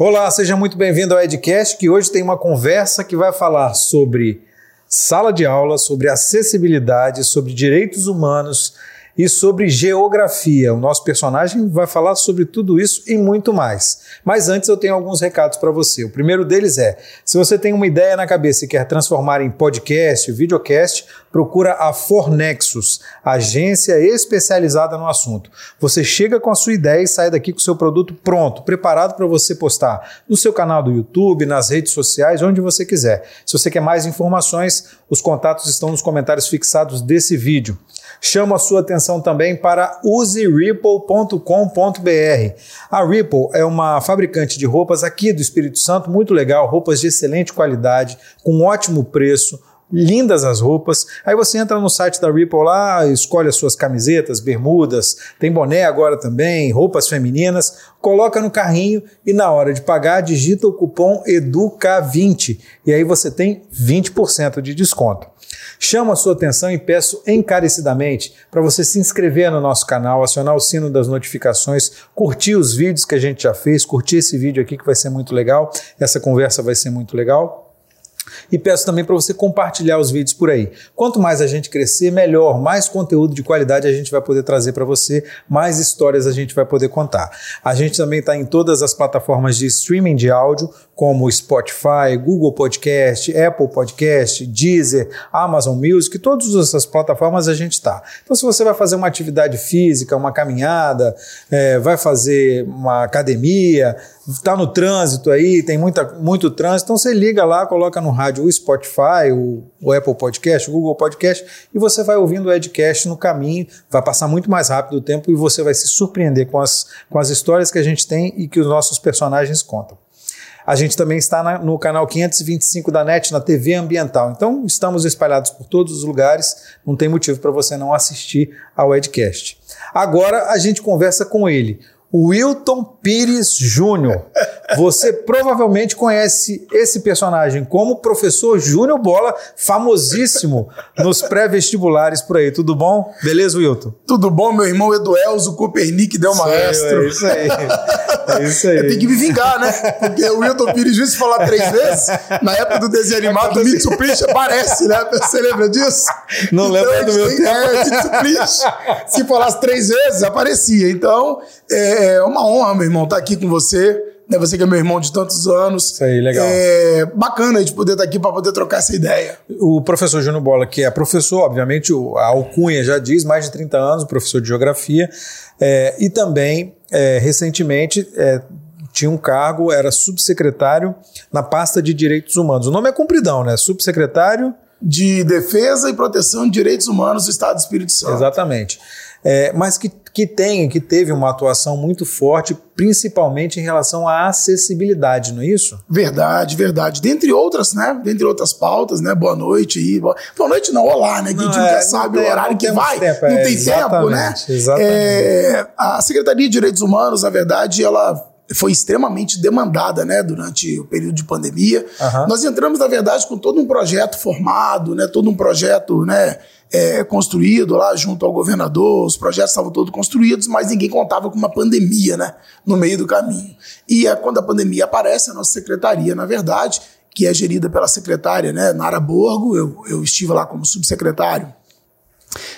Olá, seja muito bem-vindo ao Edcast, que hoje tem uma conversa que vai falar sobre sala de aula, sobre acessibilidade, sobre direitos humanos e sobre geografia. O nosso personagem vai falar sobre tudo isso e muito mais. Mas antes eu tenho alguns recados para você. O primeiro deles é: se você tem uma ideia na cabeça e quer transformar em podcast, videocast, procura a Fornexus, agência especializada no assunto. Você chega com a sua ideia e sai daqui com o seu produto pronto, preparado para você postar no seu canal do YouTube, nas redes sociais, onde você quiser. Se você quer mais informações, os contatos estão nos comentários fixados desse vídeo. Chamo a sua atenção também para useripple.com.br. A Ripple é uma fabricante de roupas aqui do Espírito Santo, muito legal, roupas de excelente qualidade, com ótimo preço, lindas as roupas. Aí você entra no site da Ripple lá, escolhe as suas camisetas, bermudas, tem boné agora também, roupas femininas, coloca no carrinho e na hora de pagar digita o cupom EDUCA20 e aí você tem 20% de desconto. Chamo a sua atenção e peço encarecidamente para você se inscrever no nosso canal, acionar o sino das notificações, curtir os vídeos que a gente já fez, curtir esse vídeo aqui que vai ser muito legal, essa conversa vai ser muito legal. E peço também para você compartilhar os vídeos por aí. Quanto mais a gente crescer, melhor, mais conteúdo de qualidade a gente vai poder trazer para você, mais histórias a gente vai poder contar. A gente também está em todas as plataformas de streaming de áudio, como Spotify, Google Podcast, Apple Podcast, Deezer, Amazon Music, todas essas plataformas a gente está. Então, se você vai fazer uma atividade física, uma caminhada, é, vai fazer uma academia, está no trânsito aí, tem muita, muito trânsito, então você liga lá, coloca no rádio o Spotify, o, o Apple Podcast, o Google Podcast, e você vai ouvindo o Edcast no caminho, vai passar muito mais rápido o tempo e você vai se surpreender com as, com as histórias que a gente tem e que os nossos personagens contam. A gente também está na, no canal 525 da NET, na TV Ambiental. Então, estamos espalhados por todos os lugares, não tem motivo para você não assistir ao Edcast. Agora a gente conversa com ele, Wilton Pires Júnior. Você provavelmente conhece esse personagem como professor Júnior Bola, famosíssimo nos pré-vestibulares por aí. Tudo bom? Beleza, Wilton? Tudo bom, meu irmão Eduelzo Copernic Del Maestro. É isso aí. É isso aí. Eu tenho que me vingar, né? Porque o Wilton Pires Júnior, se falar três vezes, na época do desenho animado do Mitsubishi, aparece, né? Você lembra disso? Não lembro então, do meu tem, tempo. É, Mitsubishi. Se falasse três vezes, aparecia. Então, é uma honra, meu irmão, estar aqui com você. Né? Você que é meu irmão de tantos anos. Isso aí, legal. É bacana a gente poder estar aqui para poder trocar essa ideia. O professor Júnior Bola, que é professor, obviamente, a alcunha já diz, mais de 30 anos, professor de geografia, é, e também, é, recentemente, é, tinha um cargo, era subsecretário na pasta de direitos humanos. O nome é compridão, né? Subsecretário. De Defesa e Proteção de Direitos Humanos do Estado do Espírito Santo. Exatamente. É, mas que, que tem, que teve uma atuação muito forte, principalmente em relação à acessibilidade, não é isso? Verdade, verdade. Dentre outras, né? Dentre outras pautas, né? Boa noite aí. Boa, boa noite não, olá, né? Que Não, a gente é, sabe não o tem- horário que vai. tempo, não é, tem tempo, né? exatamente, exatamente. É, a Secretaria de Direitos Humanos, na verdade, ela foi extremamente demandada, né, durante o período de pandemia. Aham. Nós entramos, na verdade, com todo um projeto formado, né, todo um projeto, né, é, construído lá junto ao governador, os projetos estavam todos construídos, mas ninguém contava com uma pandemia, né, no meio do caminho. E é, quando a pandemia aparece, a nossa secretaria, na verdade, que é gerida pela secretária, né, Nara Borgo, eu, eu estive lá como subsecretário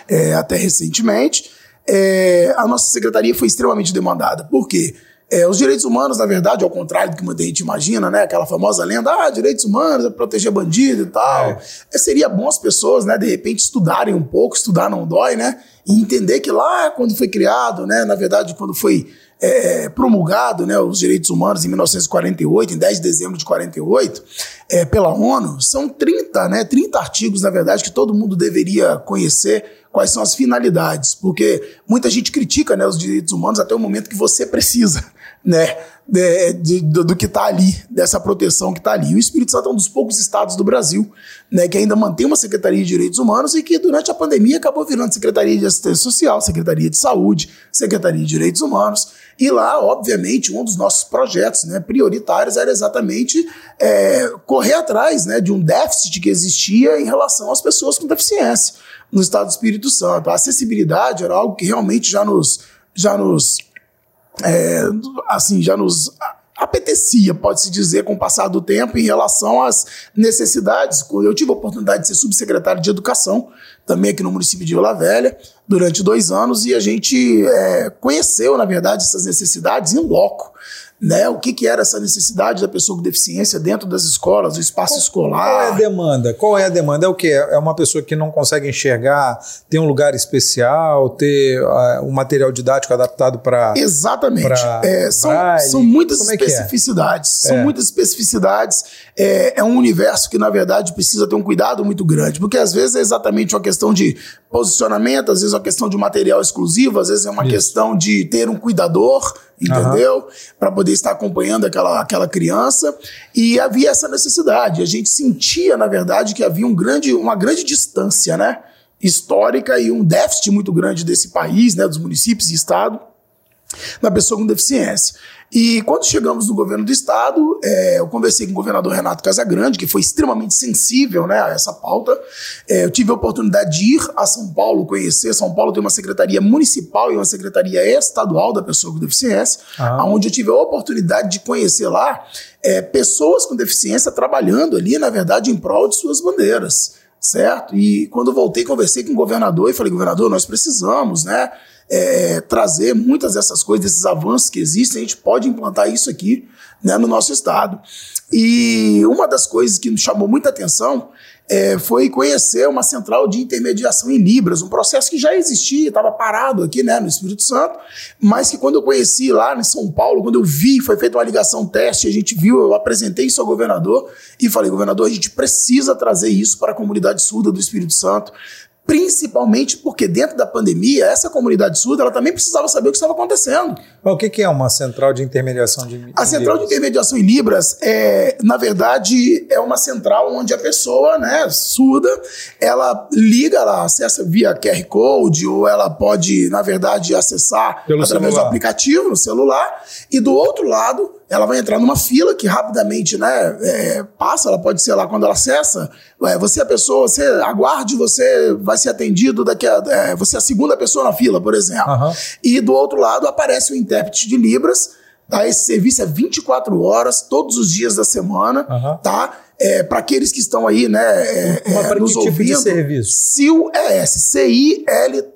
é, até recentemente, é, a nossa secretaria foi extremamente demandada. Por quê? É, os direitos humanos, na verdade, ao contrário do que muita gente imagina, né? Aquela famosa lenda, ah, direitos humanos é proteger bandido e tal. É, seria bom as pessoas, né, de repente, estudarem um pouco, estudar não dói, né? E entender que lá, quando foi criado, né, na verdade, quando foi é, promulgado né, os direitos humanos em 1948, em 10 de dezembro de 48, é, pela ONU, são 30, né, 30 artigos, na verdade, que todo mundo deveria conhecer quais são as finalidades, porque muita gente critica né, os direitos humanos até o momento que você precisa né, de- de- do, do que está ali, dessa proteção que está ali. O Espírito Santo é um dos poucos estados do Brasil né, que ainda mantém uma Secretaria de Direitos Humanos e que durante a pandemia acabou virando Secretaria de Assistência Social, Secretaria de Saúde, Secretaria de Direitos Humanos. E lá, obviamente, um dos nossos projetos né, prioritários era exatamente é, correr atrás né, de um déficit que existia em relação às pessoas com deficiência no estado do Espírito Santo. A acessibilidade era algo que realmente já nos, já nos é, assim, já nos apetecia, pode-se dizer, com o passar do tempo, em relação às necessidades. Eu tive a oportunidade de ser subsecretário de Educação, também aqui no município de Vila Velha, durante dois anos, e a gente é, conheceu, na verdade, essas necessidades em loco né, o que, que era essa necessidade da pessoa com deficiência dentro das escolas, do espaço qual, escolar. Qual é a demanda? Qual é a demanda? É o que? É uma pessoa que não consegue enxergar, ter um lugar especial, ter uh, um material didático adaptado para. Exatamente. Pra é, são, são muitas Como é é? especificidades. É são muitas especificidades. É, é um universo que, na verdade, precisa ter um cuidado muito grande, porque às vezes é exatamente uma questão de posicionamento, às vezes é uma questão de material exclusivo, às vezes é uma Isso. questão de ter um cuidador entendeu? Uhum. Para poder estar acompanhando aquela, aquela criança. E havia essa necessidade. A gente sentia, na verdade, que havia um grande, uma grande distância, né? Histórica e um déficit muito grande desse país, né? Dos municípios e estado, na pessoa com deficiência. E quando chegamos no governo do estado, é, eu conversei com o governador Renato Casagrande, que foi extremamente sensível né, a essa pauta. É, eu tive a oportunidade de ir a São Paulo conhecer. São Paulo tem uma secretaria municipal e uma secretaria estadual da pessoa com deficiência, ah. onde eu tive a oportunidade de conhecer lá é, pessoas com deficiência trabalhando ali, na verdade, em prol de suas bandeiras certo? E quando voltei, conversei com o governador e falei, governador, nós precisamos, né? É, trazer muitas dessas coisas, desses avanços que existem, a gente pode implantar isso aqui né, no nosso estado. E uma das coisas que nos chamou muita atenção é, foi conhecer uma central de intermediação em Libras, um processo que já existia, estava parado aqui né, no Espírito Santo, mas que quando eu conheci lá em São Paulo, quando eu vi, foi feita uma ligação teste, a gente viu, eu apresentei isso ao governador e falei, governador, a gente precisa trazer isso para a comunidade surda do Espírito Santo, principalmente porque dentro da pandemia, essa comunidade surda ela também precisava saber o que estava acontecendo. o que, é uma central de intermediação de A central de intermediação em Libras, é, na verdade, é uma central onde a pessoa né, surda, ela liga, ela acessa via QR Code, ou ela pode, na verdade, acessar Pelo através celular. do aplicativo no celular, e do outro lado, ela vai entrar numa fila que rapidamente né, é, passa, ela pode ser lá quando ela acessa, é, você é a pessoa, você aguarde, você vai ser atendido daqui a. É, você é a segunda pessoa na fila, por exemplo. Uhum. E do outro lado aparece o intérprete de Libras. Tá? Esse serviço é 24 horas, todos os dias da semana, uhum. tá? É, para aqueles que estão aí, né, é, é, nos tipo ouvindo, de serviço? CIL-ES, C-I-L-ES,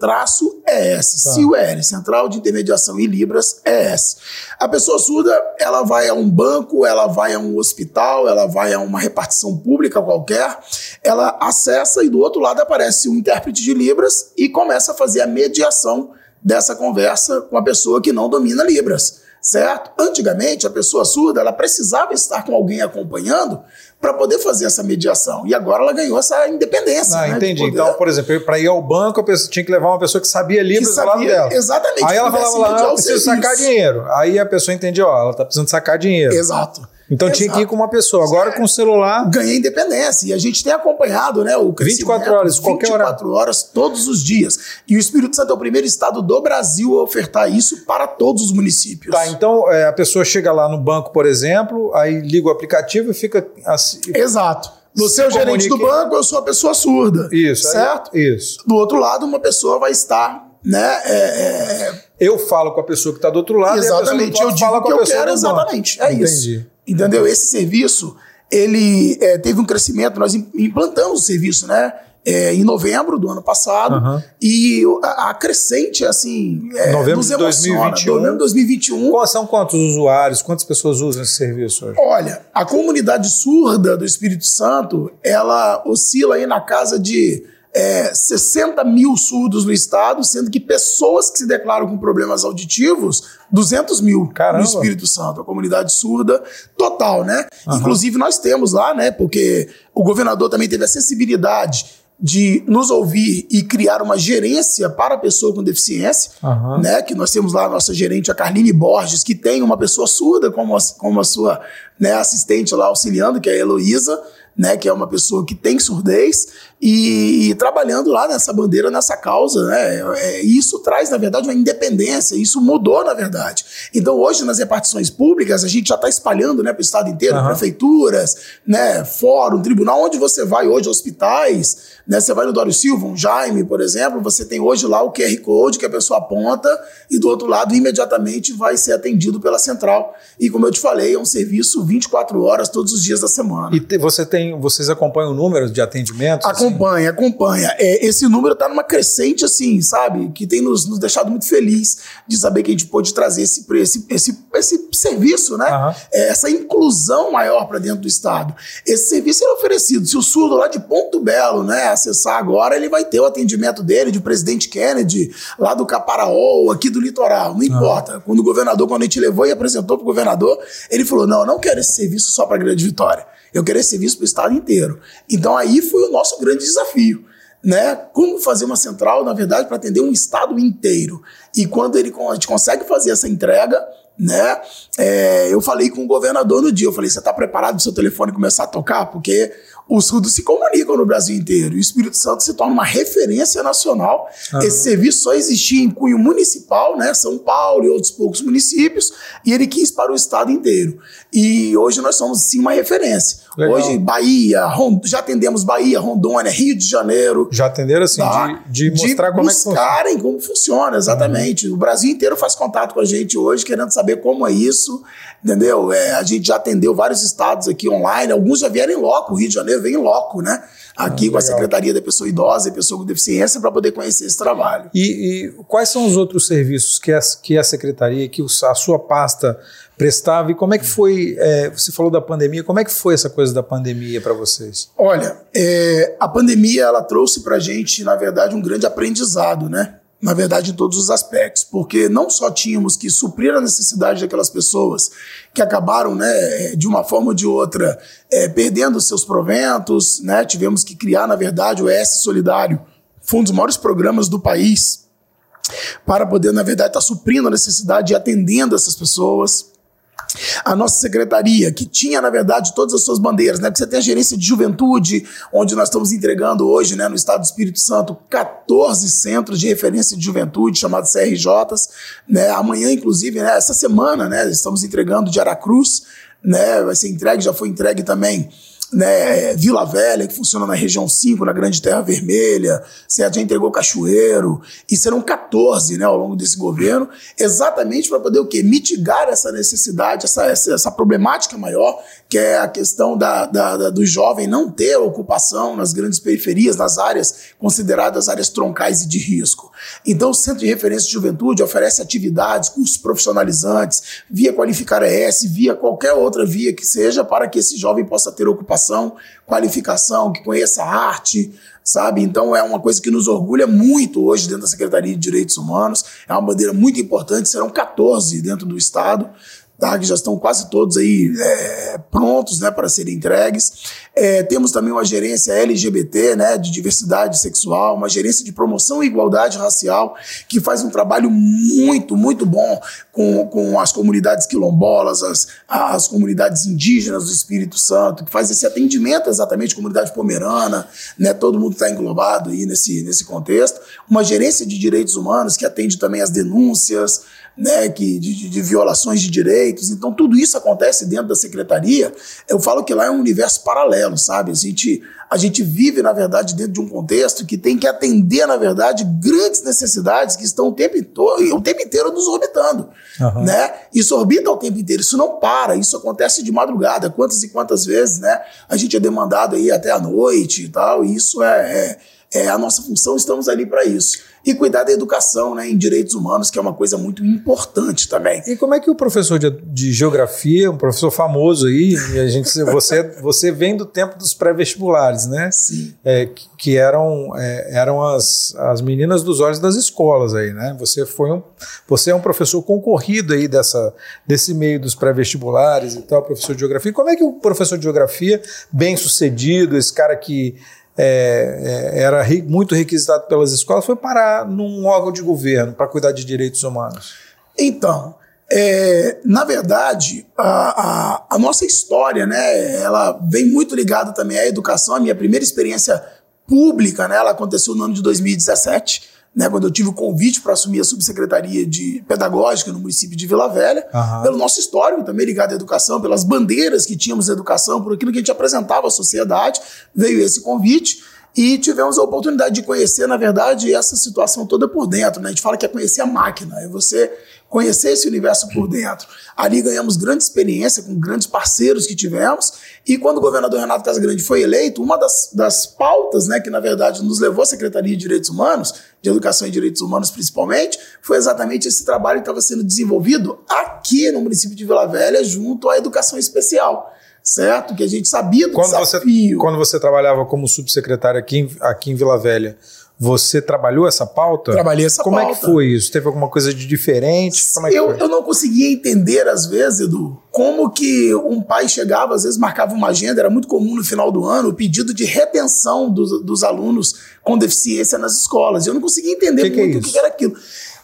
tá. CIL-ES, Central de Intermediação em Libras ES. A pessoa surda, ela vai a um banco, ela vai a um hospital, ela vai a uma repartição pública qualquer, ela acessa e do outro lado aparece um intérprete de Libras e começa a fazer a mediação dessa conversa com a pessoa que não domina Libras certo? Antigamente, a pessoa surda ela precisava estar com alguém acompanhando para poder fazer essa mediação. E agora ela ganhou essa independência. Ah, né, entendi. Então, por exemplo, para ir ao banco, a pessoa tinha que levar uma pessoa que sabia Libras que sabia, do lado dela. Exatamente. Aí ela falava lá, eu preciso sacar dinheiro. Aí a pessoa entendia, ó, ela está precisando sacar dinheiro. Exato. Então Exato. tinha que ir com uma pessoa. Agora com o celular. Ganhei independência. E a gente tem acompanhado né, o crescimento. 24 horas, qualquer 24 hora. horas, todos os dias. E o Espírito Santo é o primeiro estado do Brasil a ofertar isso para todos os municípios. Tá, então é, a pessoa chega lá no banco, por exemplo, aí liga o aplicativo e fica assim. Exato. Você é o gerente do banco, eu sou a pessoa surda. Isso. Certo? Isso. Do outro lado, uma pessoa vai estar né? É, é... Eu falo com a pessoa que está do outro lado exatamente. eu digo que eu quero exatamente. É Entendi. isso. Entendeu? Esse serviço, ele é, teve um crescimento, nós implantamos o serviço, né? É, em novembro do ano passado uhum. e a, a, crescente assim é, novembro de 2021 novembro de 2021 são quantos usuários quantas pessoas usam esse serviço hoje? olha a comunidade surda do Espírito Santo ela oscila aí na casa de é, 60 mil surdos no estado, sendo que pessoas que se declaram com problemas auditivos, 200 mil Caramba. no Espírito Santo, a comunidade surda total, né? Uhum. Inclusive nós temos lá, né? Porque o governador também teve a sensibilidade de nos ouvir e criar uma gerência para a pessoa com deficiência, uhum. né? Que nós temos lá a nossa gerente, a Carline Borges, que tem uma pessoa surda como a, como a sua né, assistente lá auxiliando, que é a Heloísa, né, que é uma pessoa que tem surdez, e, e, trabalhando lá nessa bandeira, nessa causa, né? É, isso traz, na verdade, uma independência, isso mudou, na verdade. Então, hoje, nas repartições públicas, a gente já está espalhando né, para o estado inteiro, uhum. prefeituras, né, fórum, tribunal, onde você vai hoje, hospitais, né? Você vai no Dório Silva, um Jaime, por exemplo, você tem hoje lá o QR Code que a pessoa aponta e do outro lado imediatamente vai ser atendido pela central. E como eu te falei, é um serviço 24 horas todos os dias da semana. E te, você tem, vocês acompanham o número de atendimentos? Assim? Acompanha, assim? acompanha. É, esse número está numa crescente assim, sabe? Que tem nos, nos, deixado muito feliz de saber que a gente pôde trazer esse, esse, esse, esse serviço, né? Uhum. É, essa inclusão maior para dentro do Estado. Esse serviço é oferecido. Se o surdo lá de Ponto Belo, né? Acessar agora, ele vai ter o atendimento dele, de presidente Kennedy, lá do Caparaó, aqui do litoral, não ah. importa. Quando o governador, quando a gente levou e apresentou para o governador, ele falou: não, eu não quero esse serviço só para a Grande Vitória, eu quero esse serviço para o estado inteiro. Então aí foi o nosso grande desafio. Né? Como fazer uma central, na verdade, para atender um estado inteiro. E quando ele, a gente consegue fazer essa entrega, né? É, eu falei com o governador no dia, eu falei, você está preparado para o seu telefone começar a tocar? Porque os surdos se comunicam no Brasil inteiro. E o Espírito Santo se torna uma referência nacional. Uhum. Esse serviço só existia em cunho municipal, né? São Paulo e outros poucos municípios, e ele quis para o estado inteiro. E hoje nós somos sim uma referência. Legal. Hoje, Bahia, Rond... já atendemos Bahia, Rondônia, Rio de Janeiro. Já atenderam assim, tá? de, de, mostrar de como é que funciona. como funciona, exatamente. Uhum. O Brasil inteiro faz contato com a gente hoje, querendo saber como é isso, entendeu? É, a gente já atendeu vários estados aqui online, alguns já vieram em loco, o Rio de Janeiro vem em loco, né? Aqui ah, com a Secretaria da Pessoa Idosa e Pessoa com Deficiência para poder conhecer esse trabalho. E, e, quais são os outros serviços que a, que a Secretaria, que a sua pasta prestava e como é que foi, é, você falou da pandemia, como é que foi essa coisa da pandemia para vocês? Olha, é, a pandemia ela trouxe para gente, na verdade, um grande aprendizado, né? Na verdade, em todos os aspectos, porque não só tínhamos que suprir a necessidade daquelas pessoas que acabaram, né, de uma forma ou de outra, é, perdendo seus proventos, né? Tivemos que criar, na verdade, o ES Solidário, foi um dos maiores programas do país, para poder, na verdade, estar tá suprindo a necessidade e atendendo essas pessoas a nossa secretaria, que tinha, na verdade, todas as suas bandeiras, né? Porque você tem a gerência de juventude, onde nós estamos entregando hoje, né, no estado do Espírito Santo, 14 centros de referência de juventude, chamados CRJs, né? Amanhã, inclusive, né, essa semana, né, estamos entregando de Aracruz, né? Vai ser entregue, já foi entregue também né, Vila Velha, que funciona na região 5, na Grande Terra Vermelha, você já entregou Cachoeiro, e serão 14 né, ao longo desse governo, exatamente para poder o quê? Mitigar essa necessidade, essa, essa, essa, problemática maior, que é a questão da, da, da, do jovem não ter ocupação nas grandes periferias, nas áreas consideradas áreas troncais e de risco. Então, o Centro de Referência de Juventude oferece atividades, cursos profissionalizantes, via Qualificar ES, via qualquer outra via que seja, para que esse jovem possa ter ocupação qualificação, que conheça arte, sabe? Então é uma coisa que nos orgulha muito hoje dentro da Secretaria de Direitos Humanos. É uma bandeira muito importante, serão 14 dentro do Estado tá? que já estão quase todos aí é, prontos né, para serem entregues. É, temos também uma gerência LGBT, né, de diversidade sexual, uma gerência de promoção e igualdade racial, que faz um trabalho muito, muito bom com, com as comunidades quilombolas, as, as comunidades indígenas do Espírito Santo, que faz esse atendimento exatamente, comunidade pomerana, né, todo mundo está englobado aí nesse, nesse contexto. Uma gerência de direitos humanos que atende também as denúncias, né, que, de, de, violações de direitos. Então, tudo isso acontece dentro da secretaria. Eu falo que lá é um universo paralelo, sabe? A gente, a gente vive, na verdade, dentro de um contexto que tem que atender, na verdade, grandes necessidades que estão o tempo, o tempo inteiro nos orbitando. Uhum. Né? Isso orbita o tempo inteiro, isso não para, isso acontece de madrugada. Quantas e quantas vezes né, a gente é demandado aí até a noite e tal, e isso é, é, é a nossa função, estamos ali para isso e cuidar da educação né, em direitos humanos, que é uma coisa muito importante também. E como é que o professor de, de geografia, um professor famoso aí, a gente, você, você vem do tempo dos pré-vestibulares, né? Sim. É, que, que eram, é, eram as, as meninas dos olhos das escolas aí, né? Você foi um, você é um professor concorrido aí dessa, desse meio dos pré-vestibulares e tal, professor de geografia. Como é que o professor de geografia, bem sucedido, esse cara que é, é, era muito requisitado pelas escolas, foi parar num órgão de governo para cuidar de direitos humanos? Então, é, na verdade, a, a, a, nossa história, né, ela vem muito ligada também à educação. A minha primeira experiência pública, né? Ela aconteceu no ano de 2017, né? Quando eu tive o convite para assumir a subsecretaria de pedagógica no município de Vila Velha, Aham. pelo nosso histórico também ligado à educação, pelas bandeiras que tínhamos da educação, por aquilo que a gente apresentava à sociedade, veio esse convite. E tivemos a oportunidade de conhecer, na verdade, essa situação toda por dentro. Né? A gente fala que é conhecer a máquina, é você conhecer esse universo por dentro. Ali ganhamos grande experiência com grandes parceiros que tivemos. E quando o governador Renato Casagrande foi eleito, uma das, das pautas né, que, na verdade, nos levou à Secretaria de Direitos Humanos, de Educação e Direitos Humanos principalmente, foi exatamente esse trabalho que estava sendo desenvolvido aqui no município de Vila Velha, junto à educação especial. Certo? Que a gente sabia do Quando você, desafio. quando você trabalhava como subsecretário aqui em, aqui em Vila Velha, você trabalhou essa pauta? Trabalhei essa Como é pauta. que foi isso? Teve alguma coisa de diferente? Como é que eu, foi? eu não conseguia entender, às vezes, Edu, como que um pai chegava, às vezes marcava uma agenda, era muito comum no final do ano, o pedido de retenção dos, dos alunos com deficiência nas escolas. Eu não conseguia entender Que que é muito o que era aquilo.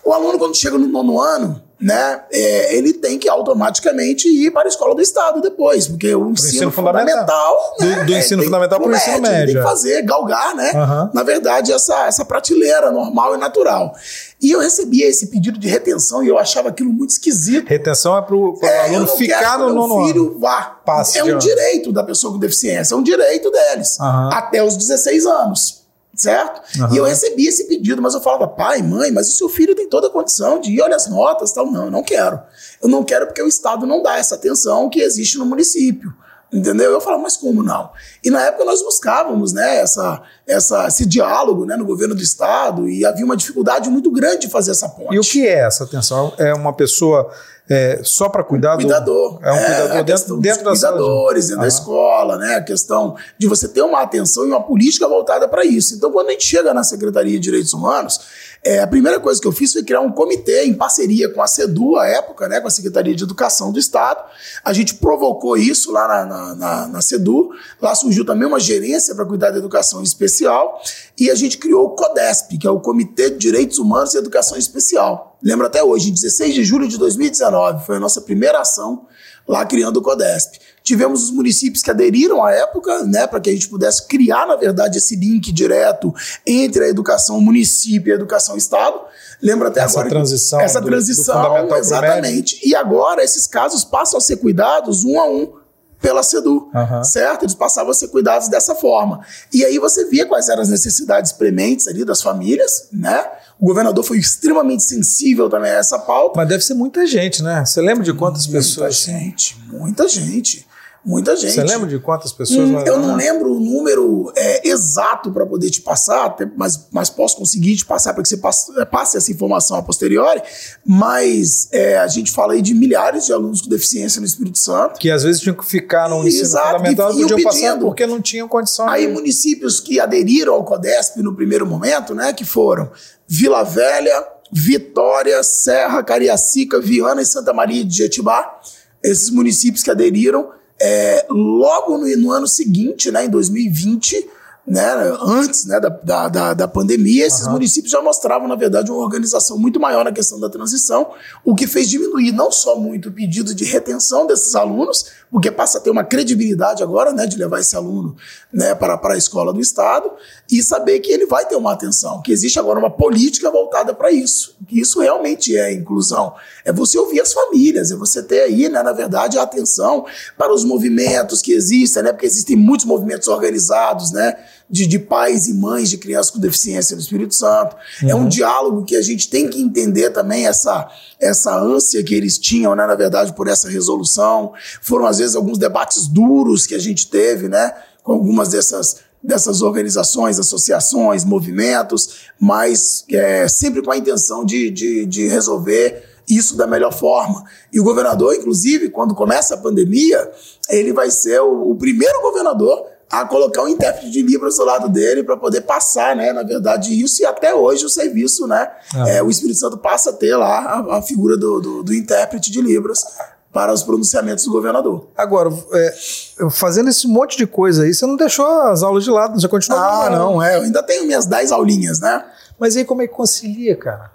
O aluno, quando chega no nono ano, né, é, ele tem que automaticamente ir para a escola do Estado depois, porque o ensino, ensino fundamental. fundamental. Do- né, do ensino tem- fundamental pro ensino ele Tem médio, que é. fazer, galgar, né? Aham. na verdade, essa, essa prateleira normal e natural. E eu recebia esse pedido de retenção e eu achava aquilo muito esquisito. Retenção é para o É, aluno ficar no nono filho ano. vá. Passe é um ano. direito da pessoa com deficiência, é um direito deles. Aham. Até os 16 anos. Certo? Aham. E eu recebia esse pedido, mas eu falava, pai, mãe, mas o seu filho tem toda a condição de ir, olha as notas tal. Não, eu não quero. Eu não quero porque o Estado não dá essa atenção que existe no município. Entendeu? Eu falava, mas como não? E na época nós buscávamos né, essa, essa, esse diálogo né, no governo do Estado e havia uma dificuldade muito grande de fazer essa ponte. E o que é essa atenção? É uma pessoa é, só para cuidar do... cuidador. É um cuidador a dentro, questão dentro da dos sala de- cuidadores, dentro da escola, né? A questão de você ter uma atenção e uma política voltada para isso. Então, quando a gente chega na Secretaria de Direitos Humanos, é, a primeira coisa que eu fiz foi criar um comitê em parceria com a SEDU, à época, né? Com a Secretaria de Educação do Estado. A gente provocou isso lá na, na, na, na SEDU. Lá surgiu também uma gerência para cuidar da educação especial. E a gente criou o CODESP, que é o Comitê de Direitos Humanos e Educação Especial. Lembro até hoje, em 16 de julho de 2019, foi a nossa primeira ação lá criando o CODESP. Tivemos os municípios que aderiram à época, né, para que a gente pudesse criar, na verdade, esse link direto entre a educação município e a educação estado. Lembra até Essa agora que- transição essa do- transição, exatamente. E agora esses casos passam a ser cuidados um a um pela SEDU, Aham. certo? Eles passavam a ser cuidados dessa forma. E aí você via quais eram as necessidades prementes ali das famílias, né? O governador foi extremamente sensível também a essa pauta. Mas deve ser muita gente, né? Você lembra de quantas Muita pessoas? gente, muita gente, muita gente. Você lembra de quantas pessoas? Hum, eu não lembro o número é, exato para poder te passar, até- mas, mas posso conseguir te passar para que você passe, é, passe essa informação a posteriori. Mas é, a gente fala aí de milhares de alunos com deficiência no Espírito Santo. Que às vezes tinham que ficar no ensino Exato, fundamental e iam podiam passar porque não tinham condição. Aí de- municípios que aderiram ao CODESP no primeiro momento, né, que foram Vila Velha, Vitória, Serra, Cariacica, Viana e Santa Maria de Jetibá, esses municípios que aderiram, é, logo no, no ano seguinte, né, em 2020, né, antes né, da, da, da, pandemia, esses Aham. municípios já mostravam, na verdade, uma organização muito maior na questão da transição, o que fez diminuir não só muito o pedido de retenção desses alunos, porque passa a ter uma credibilidade agora né, de levar esse aluno né, para, para a escola do Estado, e saber que ele vai ter uma atenção, que existe agora uma política voltada para isso, que isso realmente é inclusão. É você ouvir as famílias, é você ter aí, né, na verdade, a atenção para os movimentos que existem, né, porque existem muitos movimentos organizados, né, de, de pais e mães de crianças com deficiência no Espírito Santo. É um diálogo que a gente tem que entender também essa, essa ânsia que eles tinham, né, na verdade, por essa resolução. Foram, às vezes, alguns debates duros que a gente teve, né, com algumas dessas dessas organizações, associações, movimentos, mas é, sempre com a intenção de, de, de resolver isso da melhor forma. E o governador, inclusive, quando começa a pandemia, ele vai ser o, o primeiro governador a colocar um intérprete de Libras do lado dele para poder passar, né, na verdade, isso e até hoje o serviço, né, Ah. é, o Espírito Santo passa a ter lá a, a figura do, do, do intérprete de Libras para os pronunciamentos do governador. Agora, é, fazendo esse monte de coisa aí, você não deixou as aulas de lado, você continua. Ah, dando aula. não, é, eu ainda tenho minhas 10 aulinhas, né? Mas aí como é que concilia, cara?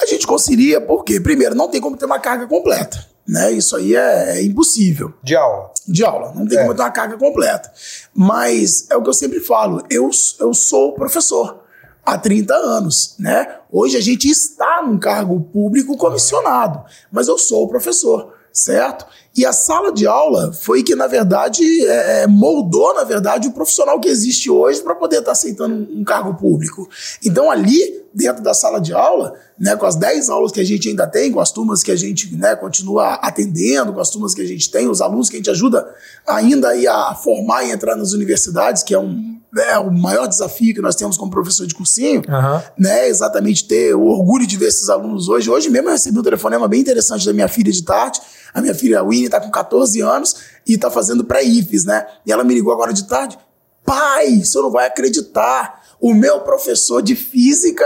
A gente concilia porque, primeiro, não tem como ter uma carga completa. Né? Isso aí é, é impossível. De aula. De aula. Não tem É. como ter uma carga completa. Mas é o que eu sempre falo, eu, eu sou professor há 30 anos, né? Hoje a gente está num cargo público comissionado, mas eu sou professor, certo? E a sala de aula foi que, na verdade, é, moldou, na verdade, o profissional que existe hoje para poder estar aceitando um, cargo público. Então, ali, dentro da sala de aula, né, com as 10 aulas que a gente ainda tem, com as turmas que a gente né, continua atendendo, com as turmas que a gente tem, os alunos que a gente ajuda ainda a formar e entrar nas universidades, que é um, é o maior desafio que nós temos como professor de cursinho, Aham. né? Exatamente ter o orgulho de ver esses alunos hoje. Hoje mesmo eu recebi um telefonema bem interessante da minha filha de tarde. A minha filha, a Está com 14 anos e está fazendo pré-IFES, né? E ela me ligou agora de tarde. Pai, o senhor não vai acreditar. O meu professor de física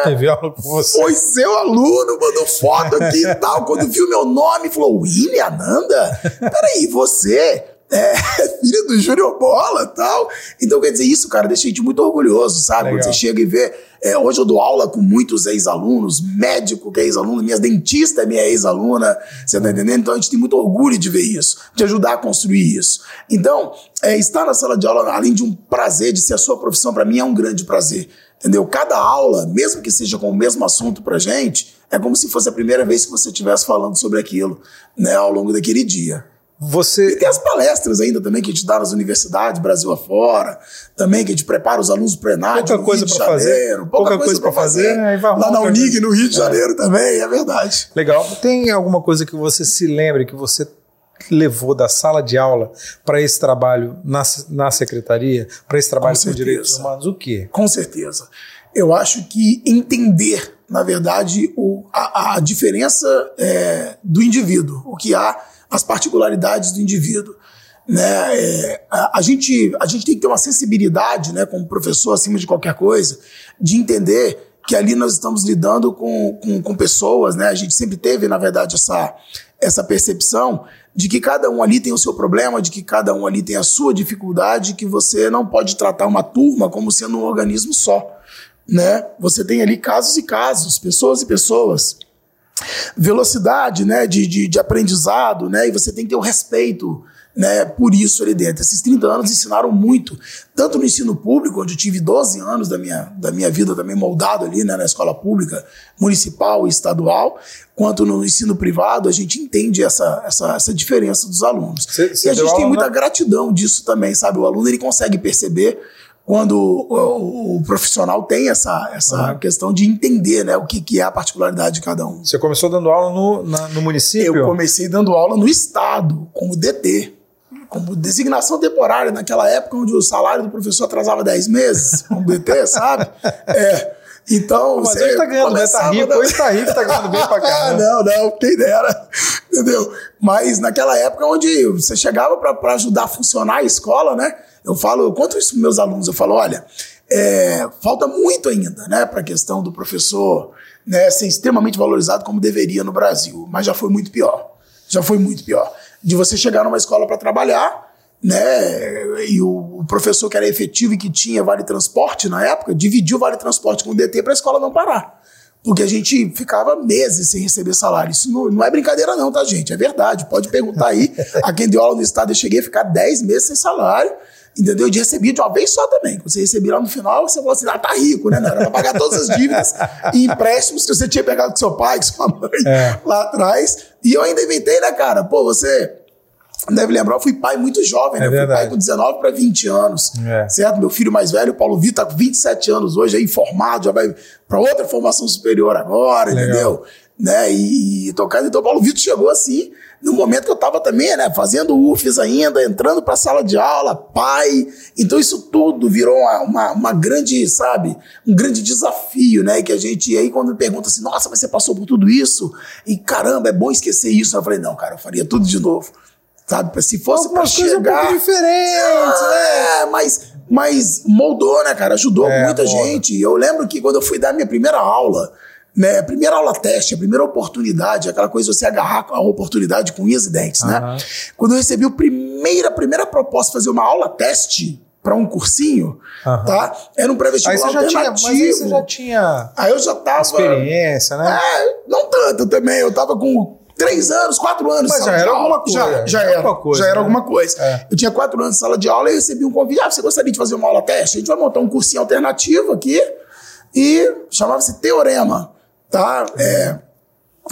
você. foi seu aluno, mandou foto aqui e tal. Quando viu meu nome, falou: William Ananda? Peraí, você é filho do Júnior Bola tal. Então, quer dizer, isso, cara, deixa a gente muito orgulhoso, sabe? Legal. Quando você chega e vê. é, hoje eu dou aula com muitos ex-alunos, médico que é ex-aluno, minha dentista é minha ex-aluna, você tá entendendo? Então a gente tem muito orgulho de ver isso, de ajudar a construir isso. Então, é, estar na sala de aula, além de um prazer, de ser a sua profissão, para mim é um grande prazer. Entendeu? Cada aula, mesmo que seja com o mesmo assunto pra gente, é como se fosse a primeira vez que você estivesse falando sobre aquilo, né, ao longo daquele dia. E Você. tem as palestras ainda também que a gente dá nas universidades, Brasil afora, também que a gente prepara os alunos pro Enac, Pouca coisa pra fazer, Janeiro, pouca coisa pra fazer, aí vai Lá na Unig, no Rio de É. Janeiro também, é verdade. Legal. Tem alguma coisa que você se lembre que você levou da sala de aula para esse trabalho na, na secretaria, para esse trabalho com, certeza. direitos humanos? O quê? Com certeza. Eu acho que entender, na verdade, o, a, a diferença é, do indivíduo, o que há, as particularidades do indivíduo. Né? É, a, a gente, a gente tem que ter uma sensibilidade, né, como professor, acima de qualquer coisa, de entender que ali nós estamos lidando com, com, com pessoas, né? A gente sempre teve, na verdade, essa, essa percepção de que cada um ali tem o seu problema, de que cada um ali tem a sua dificuldade, que você não pode tratar uma turma como sendo um organismo só, né? Você tem ali casos e casos, pessoas e pessoas velocidade né, de, de, de aprendizado, né, e você tem que ter o respeito né, por isso ali dentro. Esses 30 anos ensinaram muito, tanto no ensino público, onde eu tive 12 anos da minha, da minha vida também moldado ali né, na escola pública, municipal e estadual, quanto no ensino privado, a gente entende essa, essa, essa diferença dos alunos. Você- você e a gente tem muita na- gratidão disso também, sabe? O aluno ele consegue perceber quando o, o- o profissional tem essa, essa Uhum. questão de entender né, o que, que é a particularidade de cada um. Você começou dando aula no, na- no município? Eu comecei dando aula no Estado, como DT, como designação temporária, naquela época onde o salário do professor atrasava 10 meses, como DT, sabe? É. Então, Mas você hoje tá ganhando, né? Tá rico, da- hoje tá rico, tá ganhando bem pra Ah, caramba. não, não, quem dera. Entendeu? Mas naquela época onde você chegava para ajudar a funcionar a escola, né? Eu falo, eu conto isso para meus alunos, eu falo, olha, é, falta muito ainda, né, para a questão do professor né, ser extremamente valorizado como deveria no Brasil, mas já foi muito pior. Já foi muito pior. De você chegar numa escola para trabalhar, né? E o, professor que era efetivo e que tinha vale transporte na época, dividiu o vale transporte com o DT para a escola não parar. Porque a gente ficava meses sem receber salário. Isso não, não é brincadeira, não, tá, gente? É verdade. Pode perguntar aí. a quem deu aula no estado, eu cheguei a ficar 10 meses sem salário. Entendeu? De receber de uma vez só também. Quando você recebia lá no final, você falou assim: ah, tá rico, né? Não, era pra pagar todas as dívidas e empréstimos que você tinha pegado com seu pai, com sua mãe É. lá atrás. E eu ainda inventei, né, cara? Pô, você deve lembrar, eu fui pai muito jovem, né? É Eu fui pai com 19 para 20 anos. É. Certo? Meu filho mais velho, Paulo Vitor, tá com 27 anos hoje, aí formado, já vai para outra formação superior agora, Legal. entendeu? Né? E, e tocando. Então, o Paulo Vitor chegou assim, no momento que eu estava também, né? Fazendo UFES ainda, entrando para a sala de aula, pai. Então, isso tudo virou uma, uma, uma grande, sabe? Um grande desafio, né? Que a gente. Aí, quando me pergunta assim, nossa, mas você passou por tudo isso? E caramba, é bom esquecer isso. Eu falei, não, cara, eu faria tudo de novo. Sabe? Se fosse para Algumas coisas um chegar. pouco diferentes, né? É, mas, mas moldou, né, cara? Ajudou É, muita gente. Eu lembro que quando eu fui dar minha primeira aula, né, a primeira aula teste, a primeira oportunidade, aquela coisa de você agarrar a oportunidade com unhas e dentes, Aham. né? Quando eu recebi a primeira, primeira proposta de fazer uma aula teste para um cursinho, Aham. tá? Era um pré-vestibular já tinha, alternativo. mas aí você já tinha Aí eu já tava experiência, né? é, não tanto também. Eu tava com três anos, quatro anos. Mas já era alguma coisa. Já, já era, alguma coisa, já era né? alguma coisa. É. Eu tinha quatro anos de sala de aula e recebi um convite. Ah, você gostaria de fazer uma aula teste? A gente vai montar um cursinho alternativo aqui e chamava-se Teorema, tá? É,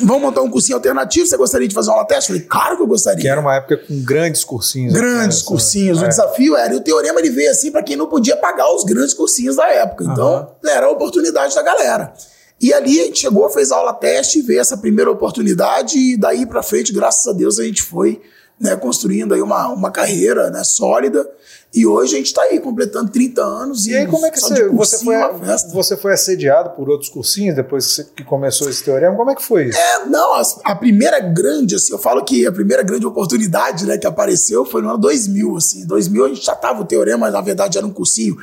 vamos montar um cursinho alternativo, você gostaria de fazer uma aula teste? Eu falei, claro que eu gostaria. Que era uma época com grandes cursinhos. Grandes né? cursinhos. O É. desafio era, e o teorema ele veio assim para quem não podia pagar os grandes cursinhos da época. Então, era a oportunidade da galera. E ali a gente chegou, fez aula teste, veio essa primeira oportunidade, e daí para frente, graças a Deus, a gente foi né, construindo aí uma, uma carreira né, sólida. E hoje a gente está aí completando 30 anos. E aí, como é que você, você, foi, festa. você foi assediado por outros cursinhos depois que começou esse teorema? Como é que foi isso? É, não, as- a, primeira grande, assim, eu falo que a primeira grande oportunidade, né, que apareceu foi no ano 2000, assim. 2000 a gente já tava o teorema, mas na verdade era um cursinho.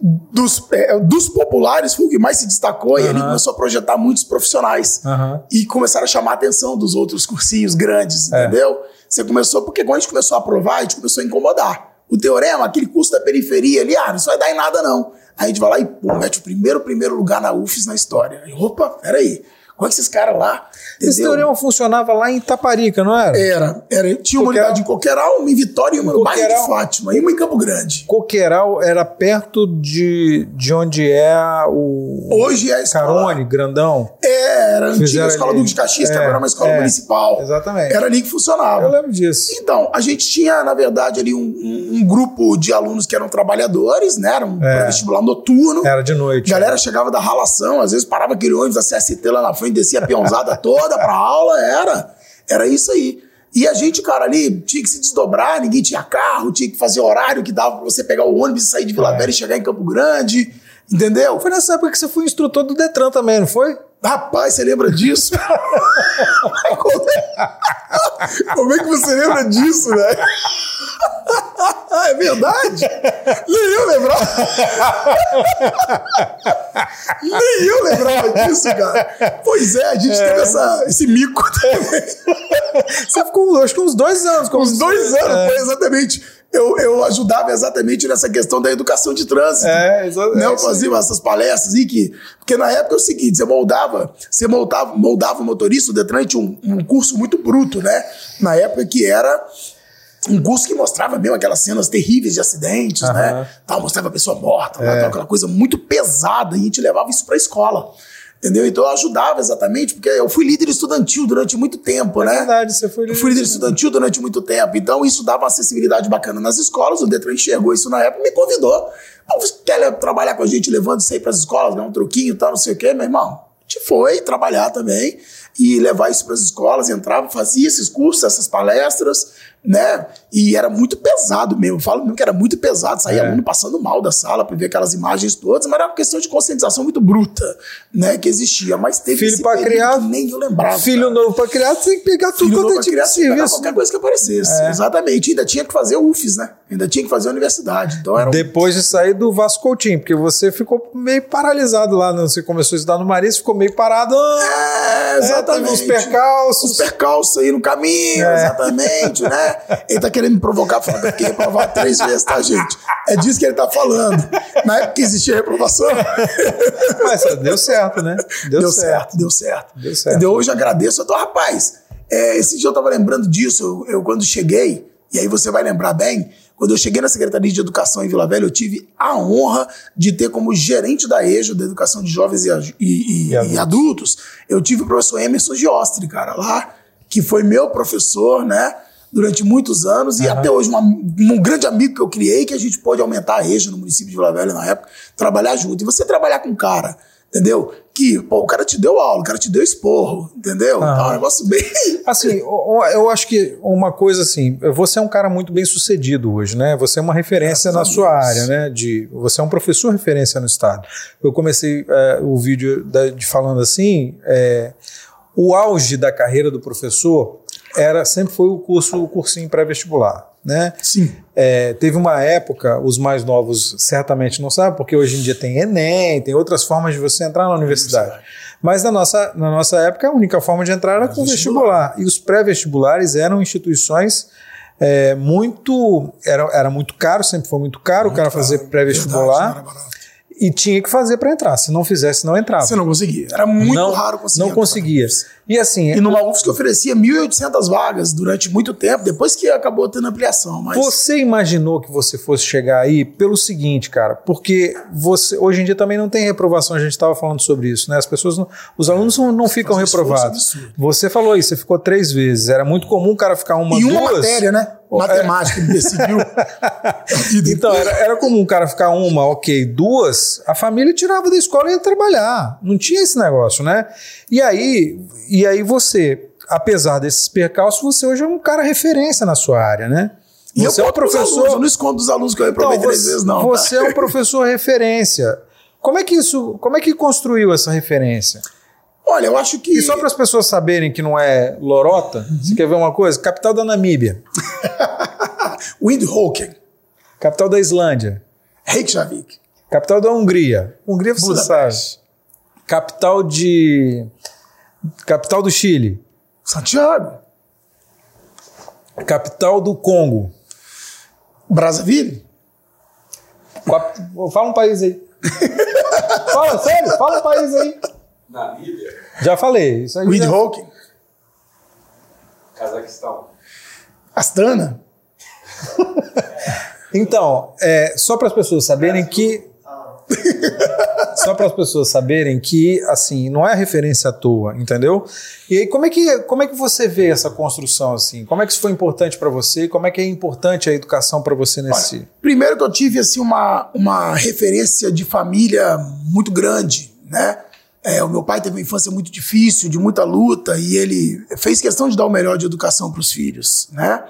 Dos, é, dos populares foi o que mais se destacou e ele começou a projetar muitos profissionais. Aham. E começaram a chamar a atenção dos outros cursinhos grandes, É. Você começou, porque quando a gente começou a aprovar, a gente começou a incomodar. O teorema, aquele curso da periferia ali, ah, não vai dar em nada não. Aí a gente vai lá e pô, mete o primeiro, primeiro lugar na UFES na história. Aí, opa, peraí, como é que esses caras lá... Esse teorema funcionava lá em Itaparica, não era? Era, era. Tinha uma unidade em Coqueiral, uma em Vitória e uma no bairro de. Fátima, e uma em Campo Grande. Coqueiral era perto de, de onde é o Hoje é a escola. Carone, grandão. É, era a antiga escola ali. De Caxias, que É, agora é uma escola é, municipal. exatamente. Era ali que funcionava. Eu lembro disso. Então, a gente tinha, na verdade, ali um, um- um grupo de alunos que eram trabalhadores, né? Era um É. vestibular noturno. Era de noite. A galera chegava da ralação, às vezes parava aquele ônibus da CST lá na frente, descia a peãozada toda pra aula, era. Era isso aí. E a gente, cara, ali tinha que se desdobrar, ninguém tinha carro, tinha que fazer horário que dava pra você pegar o ônibus e sair de Vila É. Velha e chegar em Campo Grande, entendeu? Foi nessa época que você foi instrutor do Detran também, não foi? Rapaz, você lembra disso? como, é... como é que você lembra disso, né? é verdade? Nem eu lembrava. Nem eu lembrava disso, cara. Pois é, a gente teve essa, esse mico também. Você ficou, acho que uns dois anos. como Uns dois anos, É. foi exatamente. Eu, eu ajudava exatamente nessa questão da educação de trânsito. É, exatamente. Né, eu fazia essas palestras e que. Porque na época é o seguinte: você moldava, você moldava, moldava o motorista, o Detran tinha um, um curso muito bruto, né? Na época que era um curso que mostrava mesmo aquelas cenas terríveis de acidentes, Aham. né? Tal, mostrava a pessoa morta, É. tal, aquela coisa muito pesada, e a gente levava isso pra escola. Entendeu? Então eu ajudava exatamente, porque eu fui líder estudantil durante muito tempo, É né? verdade, você foi Eu fui líder estudantil durante muito tempo, então isso dava uma acessibilidade bacana nas escolas. O Detran enxergou isso na época e me convidou. Você quer trabalhar com a gente levando isso aí para as escolas, dar um troquinho e tal, não sei o quê, meu irmão? A gente foi trabalhar também e levar isso para as escolas, entrava, fazia esses cursos, essas palestras, né? E era muito pesado mesmo. Eu falo mesmo que era muito pesado, saía É. aluno passando mal da sala para ver aquelas imagens todas, mas era uma questão de conscientização muito bruta, né? Que existia. Mas teve Filho período criar, que nem eu lembrava. Filho cara. novo pra criar, você tem que pegar tudo Filho quanto é tipo criar, serviço. qualquer coisa que aparecesse. É. Exatamente. Ainda tinha que fazer o UFES, né? Ainda tinha que fazer a universidade. Então era um... Depois de sair do Vasco Coutinho, porque você ficou meio paralisado lá, né? você começou a estudar no Marista, ficou meio parado. Ah, É, exatamente. Os percalços. Os percalços aí no caminho, É. exatamente, né? Ele tá querendo me provocar, falando que eu fiquei reprovado três vezes, tá, gente? É disso que ele tá falando. Na época que existia reprovação, Mas deu certo, né? deu, certo. deu certo. Deu certo. Entendeu? Hoje eu agradeço. Eu tô, rapaz, é, esse dia eu tava lembrando disso, eu, eu quando cheguei, e aí você vai lembrar bem, quando eu cheguei na Secretaria de Educação em Vila Velha, eu tive a honra de ter como gerente da EJA, da Educação de Jovens e, e- e- E adultos. e adultos, eu tive o professor Emerson Giostri, cara, lá, que foi meu professor, né? Durante muitos anos, e Aham. até hoje, uma- um grande amigo que eu criei, que a gente pôde aumentar a EJA no município de Vila Velha na época, trabalhar junto. E você trabalhar com um cara, entendeu? Que, pô, o cara te deu aula, o cara te deu esporro, entendeu? Aham. Tá um negócio bem. Assim, eu acho que uma coisa assim, você é um cara muito bem sucedido hoje, né? Você é uma referência Graças na sua área, né? De, você é um professor referência no estado. Eu comecei é, o vídeo da- de falando assim, é, o auge da carreira do professor era sempre foi o curso, o cursinho pré-vestibular, né? Sim. É, teve uma época, os mais novos certamente não sabem, porque hoje em dia tem Enem, tem outras formas de você entrar na universidade. Mas na nossa, na nossa época, a única forma de entrar era com vestibular. E os pré-vestibulares eram instituições é, muito. Era, era muito caro, sempre foi muito caro o cara fazer Verdade, pré-vestibular. barato. E tinha que fazer para entrar. Se não fizesse, não entrava. Você não conseguia. Era muito não, raro conseguir. Não conseguia. E assim. E numa UFS que oferecia 1.800 vagas durante muito tempo, depois que acabou tendo ampliação. Mas... Você imaginou que você fosse chegar aí pelo seguinte, cara, porque você hoje em dia também não tem reprovação, a gente estava falando sobre isso, né? As pessoas, não, os alunos não, não ficam reprovados. Você falou isso, você ficou três vezes. Era muito comum o cara ficar uma, e duas. uma matéria, né? Matemática, ele decidiu. então, era, era comum o cara ficar uma, ok, duas, a família tirava da escola e ia trabalhar. Não tinha esse negócio, né? E aí, e aí você, apesar desses percalços, você hoje é um cara referência na sua área, né? E você eu é um professor. Alunos, eu não escondo dos alunos que eu reprovei então, três vezes, não. Você tá? é um professor referência. Como é que isso, como é que construiu essa referência? Olha, eu acho que. E só para as pessoas saberem que não é lorota, uhum. você quer ver uma coisa? Capital da Namíbia. Windhoeken. Capital da Islândia. Reykjavik. Capital da Hungria. Hungria você Budapeste. sabe. Capital de. Capital do Chile. Santiago. Capital do Congo. Brazzaville. Fala um país aí. fala, sério, fala um país aí. Namíbia. Já falei. Isso aí Windhoek. Já... Cazaquistão. Astana. então, é, só para as pessoas saberem que só para as pessoas saberem que assim não é referência à toa, entendeu? E aí como é que como é que você vê essa construção assim? Como é que isso foi importante para você? Como é que é importante a educação para você nesse? Olha, primeiro que eu tive assim uma uma referência de família muito grande, né? É, o meu pai teve uma infância muito difícil, de muita luta, e ele fez questão de dar o melhor de educação para os filhos, né?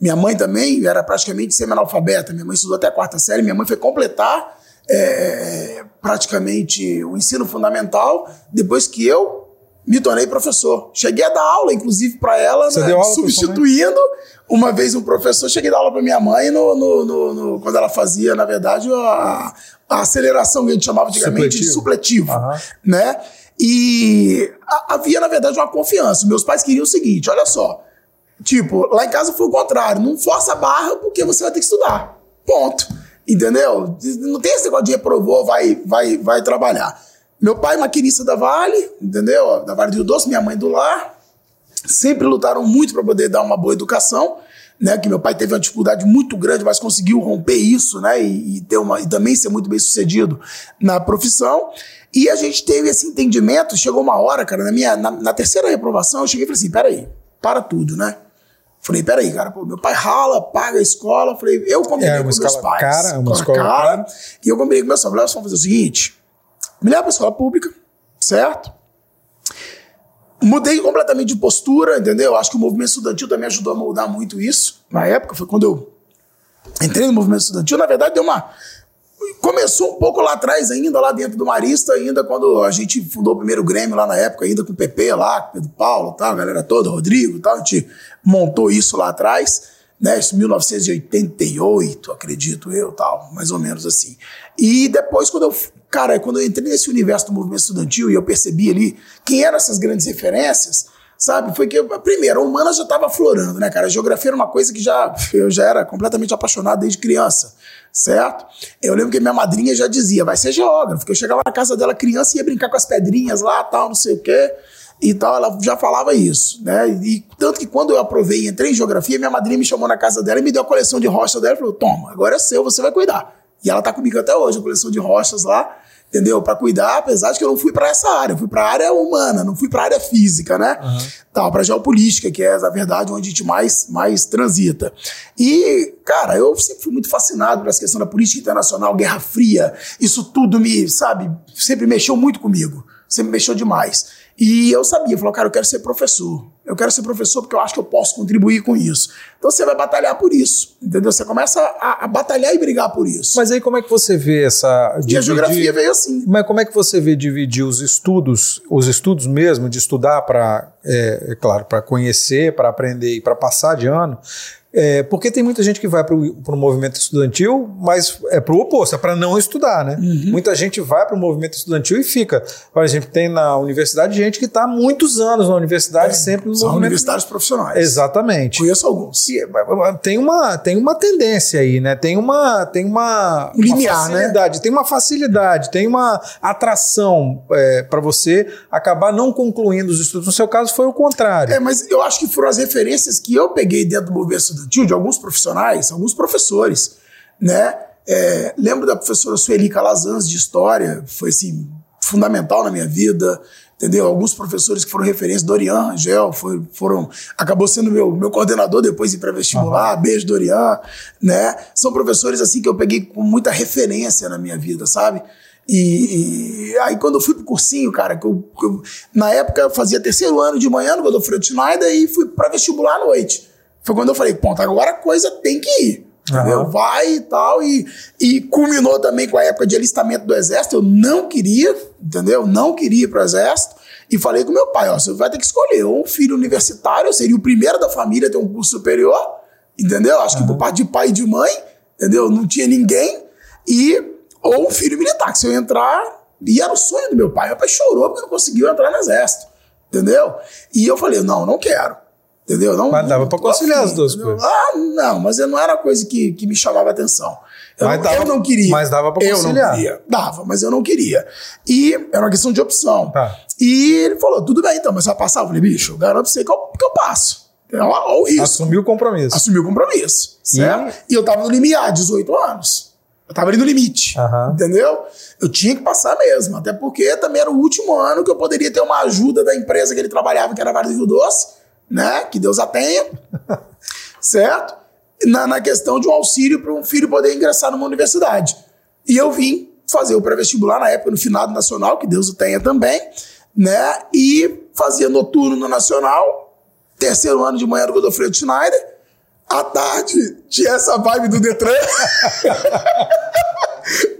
Minha mãe também era praticamente semi-analfabeta. Minha mãe estudou até a quarta série. Minha mãe foi completar é, praticamente o ensino fundamental depois que eu me tornei professor. Cheguei a dar aula, inclusive, para ela, né, substituindo uma vez um professor. Cheguei a dar aula para minha mãe no, no, no, no, quando ela fazia, na verdade, a, a aceleração que a gente chamava antigamente supletivo. de supletivo. Uhum. Né? E a, havia, na verdade, uma confiança. Meus pais queriam o seguinte: olha só. Tipo, lá em casa foi o contrário. Não força a barra porque você vai ter que estudar. Ponto. Entendeu? Não tem esse negócio de reprovou, vai, vai, vai trabalhar. Meu pai, maquinista da Vale, entendeu? Da Vale do Rio Doce, minha mãe do lar. Sempre lutaram muito para poder dar uma boa educação. Né, que meu pai teve uma dificuldade muito grande, mas conseguiu romper isso, né, e, e, ter uma, e também ser muito bem sucedido na profissão. E a gente teve esse entendimento. Chegou uma hora, cara, na minha na, na terceira reprovação, eu cheguei e falei assim: peraí, para tudo, né? Falei, peraí, cara, pô, meu pai rala, paga a escola. Falei, eu combinei é, com meus pais. Cara, é uma escola cara. E eu combinei com meus pais. Falei, vamos fazer o seguinte: me leva pra escola pública, certo? Mudei completamente de postura, entendeu? Acho que o movimento estudantil também ajudou a mudar muito isso. Na época, foi quando eu entrei no movimento estudantil. Na verdade, deu uma Começou um pouco lá atrás ainda, lá dentro do Marista, ainda quando a gente fundou o primeiro Grêmio lá na época, ainda com o PP lá, com o Pedro Paulo, tal, a galera toda, Rodrigo tal, a gente montou isso lá atrás, né, isso 1988, acredito eu, tal, mais ou menos assim. E depois quando eu, cara, quando eu entrei nesse universo do movimento estudantil e eu percebi ali quem eram essas grandes referências, sabe? Foi que, primeiro, a humana já estava florando, né, cara? A geografia era uma coisa que já eu já era completamente apaixonado desde criança, certo? Eu lembro que minha madrinha já dizia, vai ser geógrafo, que eu chegava na casa dela criança e ia brincar com as pedrinhas lá, tal, não sei o quê. E tal, ela já falava isso, né? E tanto que quando eu aprovei e entrei em geografia, minha madrinha me chamou na casa dela e me deu a coleção de rochas dela e falou: toma, agora é seu, você vai cuidar. E ela tá comigo até hoje, a coleção de rochas lá entendeu? Para cuidar, apesar de que eu não fui para essa área, eu fui para a área humana, não fui para a área física, né? Uhum. Tal, para geopolítica, que é, na verdade, onde a gente mais, mais transita. E, cara, eu sempre fui muito fascinado pela questão da política internacional, Guerra Fria, isso tudo me, sabe, sempre mexeu muito comigo, sempre mexeu demais. E eu sabia, falou, cara, eu quero ser professor. Eu quero ser professor porque eu acho que eu posso contribuir com isso. Então você vai batalhar por isso, entendeu? Você começa a, a batalhar e brigar por isso. Mas aí como é que você vê essa... Dividir... E a geografia veio assim. Mas como é que você vê dividir os estudos, os estudos mesmo, de estudar para, é, é claro, para conhecer, para aprender e para passar de ano, é, porque tem muita gente que vai para o movimento estudantil, mas é para o oposto, é para não estudar, né? Uhum. Muita gente vai para o movimento estudantil e fica. Por exemplo, tem na universidade gente que está há muitos anos na universidade, é. sempre no São movimento. universitários profissionais. Exatamente. Conheço alguns. E, tem uma, tem uma tendência aí, né? Tem uma, tem uma, Um limiar, uma facilidade, tem uma facilidade, tem uma atração é, para você acabar não concluindo os estudos. No seu caso, foi o contrário. É, mas eu acho que foram as referências que eu peguei dentro do movimento estudantil de alguns profissionais, alguns professores, né? É, lembro da professora Sueli Calazans de História, foi assim, fundamental na minha vida, entendeu? Alguns professores que foram referência, Dorian Rangel, foi, foram, acabou sendo meu, meu coordenador depois em pré-vestibular, beijo Dorian, né? São professores assim que eu peguei com muita referência na minha vida, sabe? E, e aí quando eu fui pro cursinho, cara, que eu, que eu- na época eu fazia terceiro ano de manhã no Godofredo Schneider e fui para vestibular à noite. Foi quando eu falei, ponto, agora a coisa tem que ir. Aham. Vai e tal. E, e culminou também com a época de alistamento do exército. Eu não queria, entendeu? Não queria ir pro exército. E falei com meu pai, ó, você vai ter que escolher ou um filho universitário, eu seria o primeiro da família a ter um curso superior, entendeu? Acho que por parte de pai e de mãe, entendeu? Não tinha ninguém. E, ou um filho militar, que se eu entrar, e era o sonho do meu pai. Meu pai chorou porque não conseguiu entrar no exército, entendeu? E eu falei, não, não quero. Entendeu? Não, Mas dava tô conciliar as duas entendeu? coisas. Ah, não, mas não era coisa que, que me chamava atenção. Eu, não, dava- eu não queria. mas dava Eu conciliar. não queria. Dava, mas eu não queria. E era uma questão de opção. Tá. E ele falou: tudo bem, então, mas você vai passar? Eu falei, bicho, eu garanto pra você que eu, que eu passo. É o, o risco. Assumiu o compromisso. Assumi o compromisso. Certo? E, eu tava no limiar, 18 anos. Eu tava ali no limite. Aham. Entendeu? Eu tinha que passar mesmo. Até porque também era o último ano que eu poderia ter uma ajuda da empresa que ele trabalhava, que era a Vale do Rio Doce, né? Que Deus a tenha. certo? Na, na questão de um auxílio para um filho poder ingressar numa universidade. E eu vim fazer o pré-vestibular na época no Finado Nacional, que Deus o tenha também, né? E fazia noturno no Nacional, terceiro ano de manhã do Godofredo Schneider. À tarde tinha essa vibe do Detran.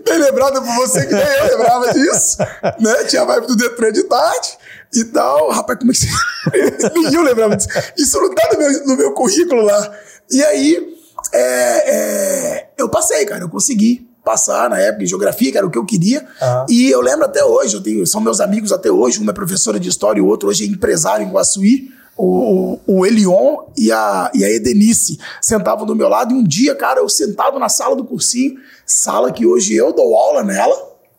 Bem lembrado por você que nem eu lembrava disso. Né? Tinha a vibe do Detran de tarde e tal. Rapaz, como é que você. Eu lembrava disso. Isso não tá no meu, no meu currículo lá. E aí, é, é, eu passei, cara. Eu consegui passar na época em geografia, que era o que eu queria. Aham. E eu lembro até hoje, eu tenho, são meus amigos até hoje. Uma é professora de história e o outro hoje é empresário em Guaçuí. O, o, o Elion e a, e a Edenice sentavam do meu lado. E um dia, cara, eu sentado na sala do cursinho, sala que hoje eu dou aula nela,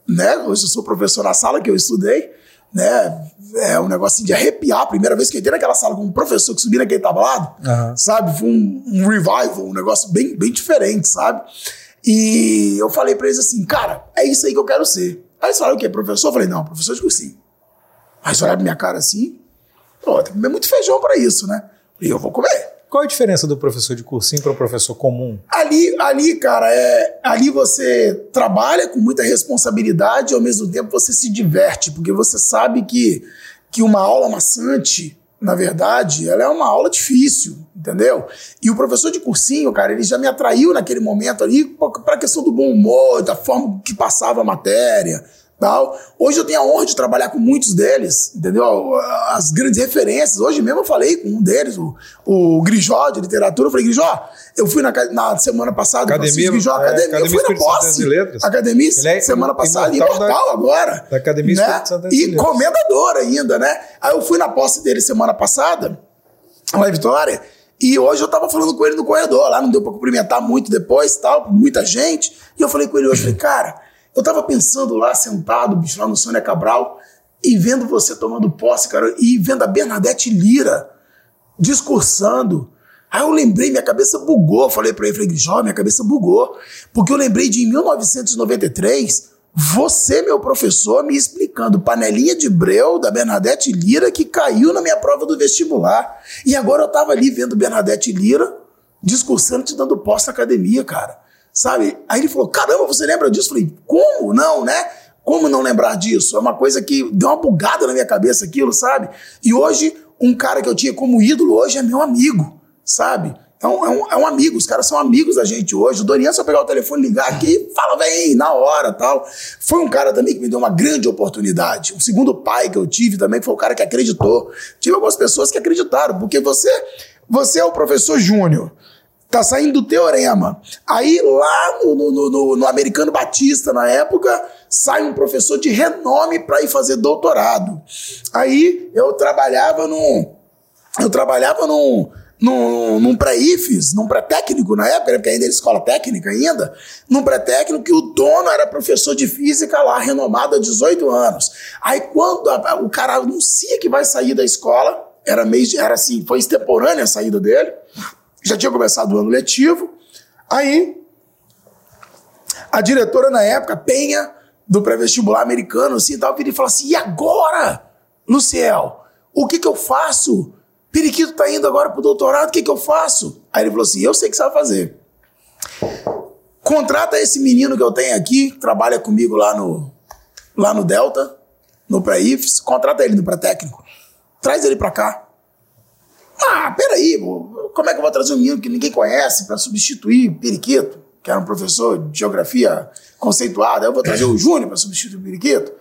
né? Hoje eu sou professor na sala que eu estudei, né? É um negocinho de arrepiar. A primeira vez que eu entrei naquela sala com um professor que subia naquele tablado, Aham. sabe? Foi um, um revival, um negócio bem, bem diferente, sabe? E eu falei pra eles assim, cara, é isso aí que eu quero ser. Aí eles falaram o quê? Professor? Eu falei, não, professor de cursinho. Aí eles olharam pra minha cara assim, pô, tem que comer muito feijão pra isso, né? E eu vou comer. Qual a diferença do professor de cursinho para o professor comum? Ali, ali, cara, é, ali você trabalha com muita responsabilidade e ao mesmo tempo você se diverte, porque você sabe que, que uma aula maçante, na verdade, ela é uma aula difícil, entendeu? E o professor de cursinho, cara, ele já me atraiu naquele momento ali para a questão do bom humor, da forma que passava a matéria, tal. Hoje eu tenho a honra de trabalhar com muitos deles, entendeu? As grandes referências. Hoje mesmo eu falei com um deles, o, o Grijó de literatura. Eu falei, Grijó, eu fui na, na semana passada, Academia- Grijó, é, academia, eu Academia fui na Espírito posse. Letras. Academia, é semana passada, imortal imortal, da- agora. da Academia né? Espírito Santo de E comendador ainda, né? Aí eu fui na posse dele semana passada, lá em Vitória, e hoje eu tava falando com ele no corredor, lá não deu pra cumprimentar muito depois, tal, muita gente. E eu falei com ele hoje, falei, cara, eu tava pensando lá, sentado, bicho, lá no Sônia Cabral, e vendo você tomando posse, cara, e vendo a Bernadette Lira discursando. Aí eu lembrei, minha cabeça bugou. Falei pra ele, falei, Grijó, minha cabeça bugou. Porque eu lembrei de em 1993, você, meu professor, me explicando panelinha de breu da Bernadette Lira que caiu na minha prova do vestibular. E agora eu tava ali vendo Bernadette Lira discursando, te dando posse na academia, cara. Sabe? Aí ele falou: caramba, você lembra disso? Eu falei, como? Não, né? Como não lembrar disso? É uma coisa que deu uma bugada na minha cabeça aquilo, sabe? E hoje, um cara que eu tinha como ídolo hoje é meu amigo, sabe? É um, é um, é um amigo, os caras são amigos da gente hoje. O Dorian só pegar o telefone, ligar aqui, fala, vem, na hora tal. Foi um cara também que me deu uma grande oportunidade. O segundo pai que eu tive também foi o cara que acreditou. Tive algumas pessoas que acreditaram, porque você, você é o professor Júnior. Tá saindo do teorema. Aí lá no, no, no, no Americano Batista, na época, sai um professor de renome para ir fazer doutorado. Aí eu trabalhava num, eu trabalhava num, num, num pré-IFES, num pré-técnico na época, né, porque ainda era escola técnica ainda, num pré-técnico que o dono era professor de física lá, renomado há 18 anos. Aí quando a, o cara anuncia que vai sair da escola, era mês de, era assim, foi extemporânea a saída dele, já tinha começado o ano letivo, aí a diretora na época, Penha, do pré-vestibular americano, assim, tal, queria falar assim, e agora, Luciel, o que que eu faço? Periquito tá indo agora pro doutorado, o que que eu faço? Aí ele falou assim, eu sei o que você vai fazer. Contrata esse menino que eu tenho aqui, que trabalha comigo lá no, lá no Delta, no pré-IFES, contrata ele no pré-técnico. Traz ele pra cá. Ah, peraí, como é que eu vou trazer um menino que ninguém conhece para substituir Periquito, que era um professor de geografia conceituado? Eu vou trazer o Júnior para substituir o Periquito.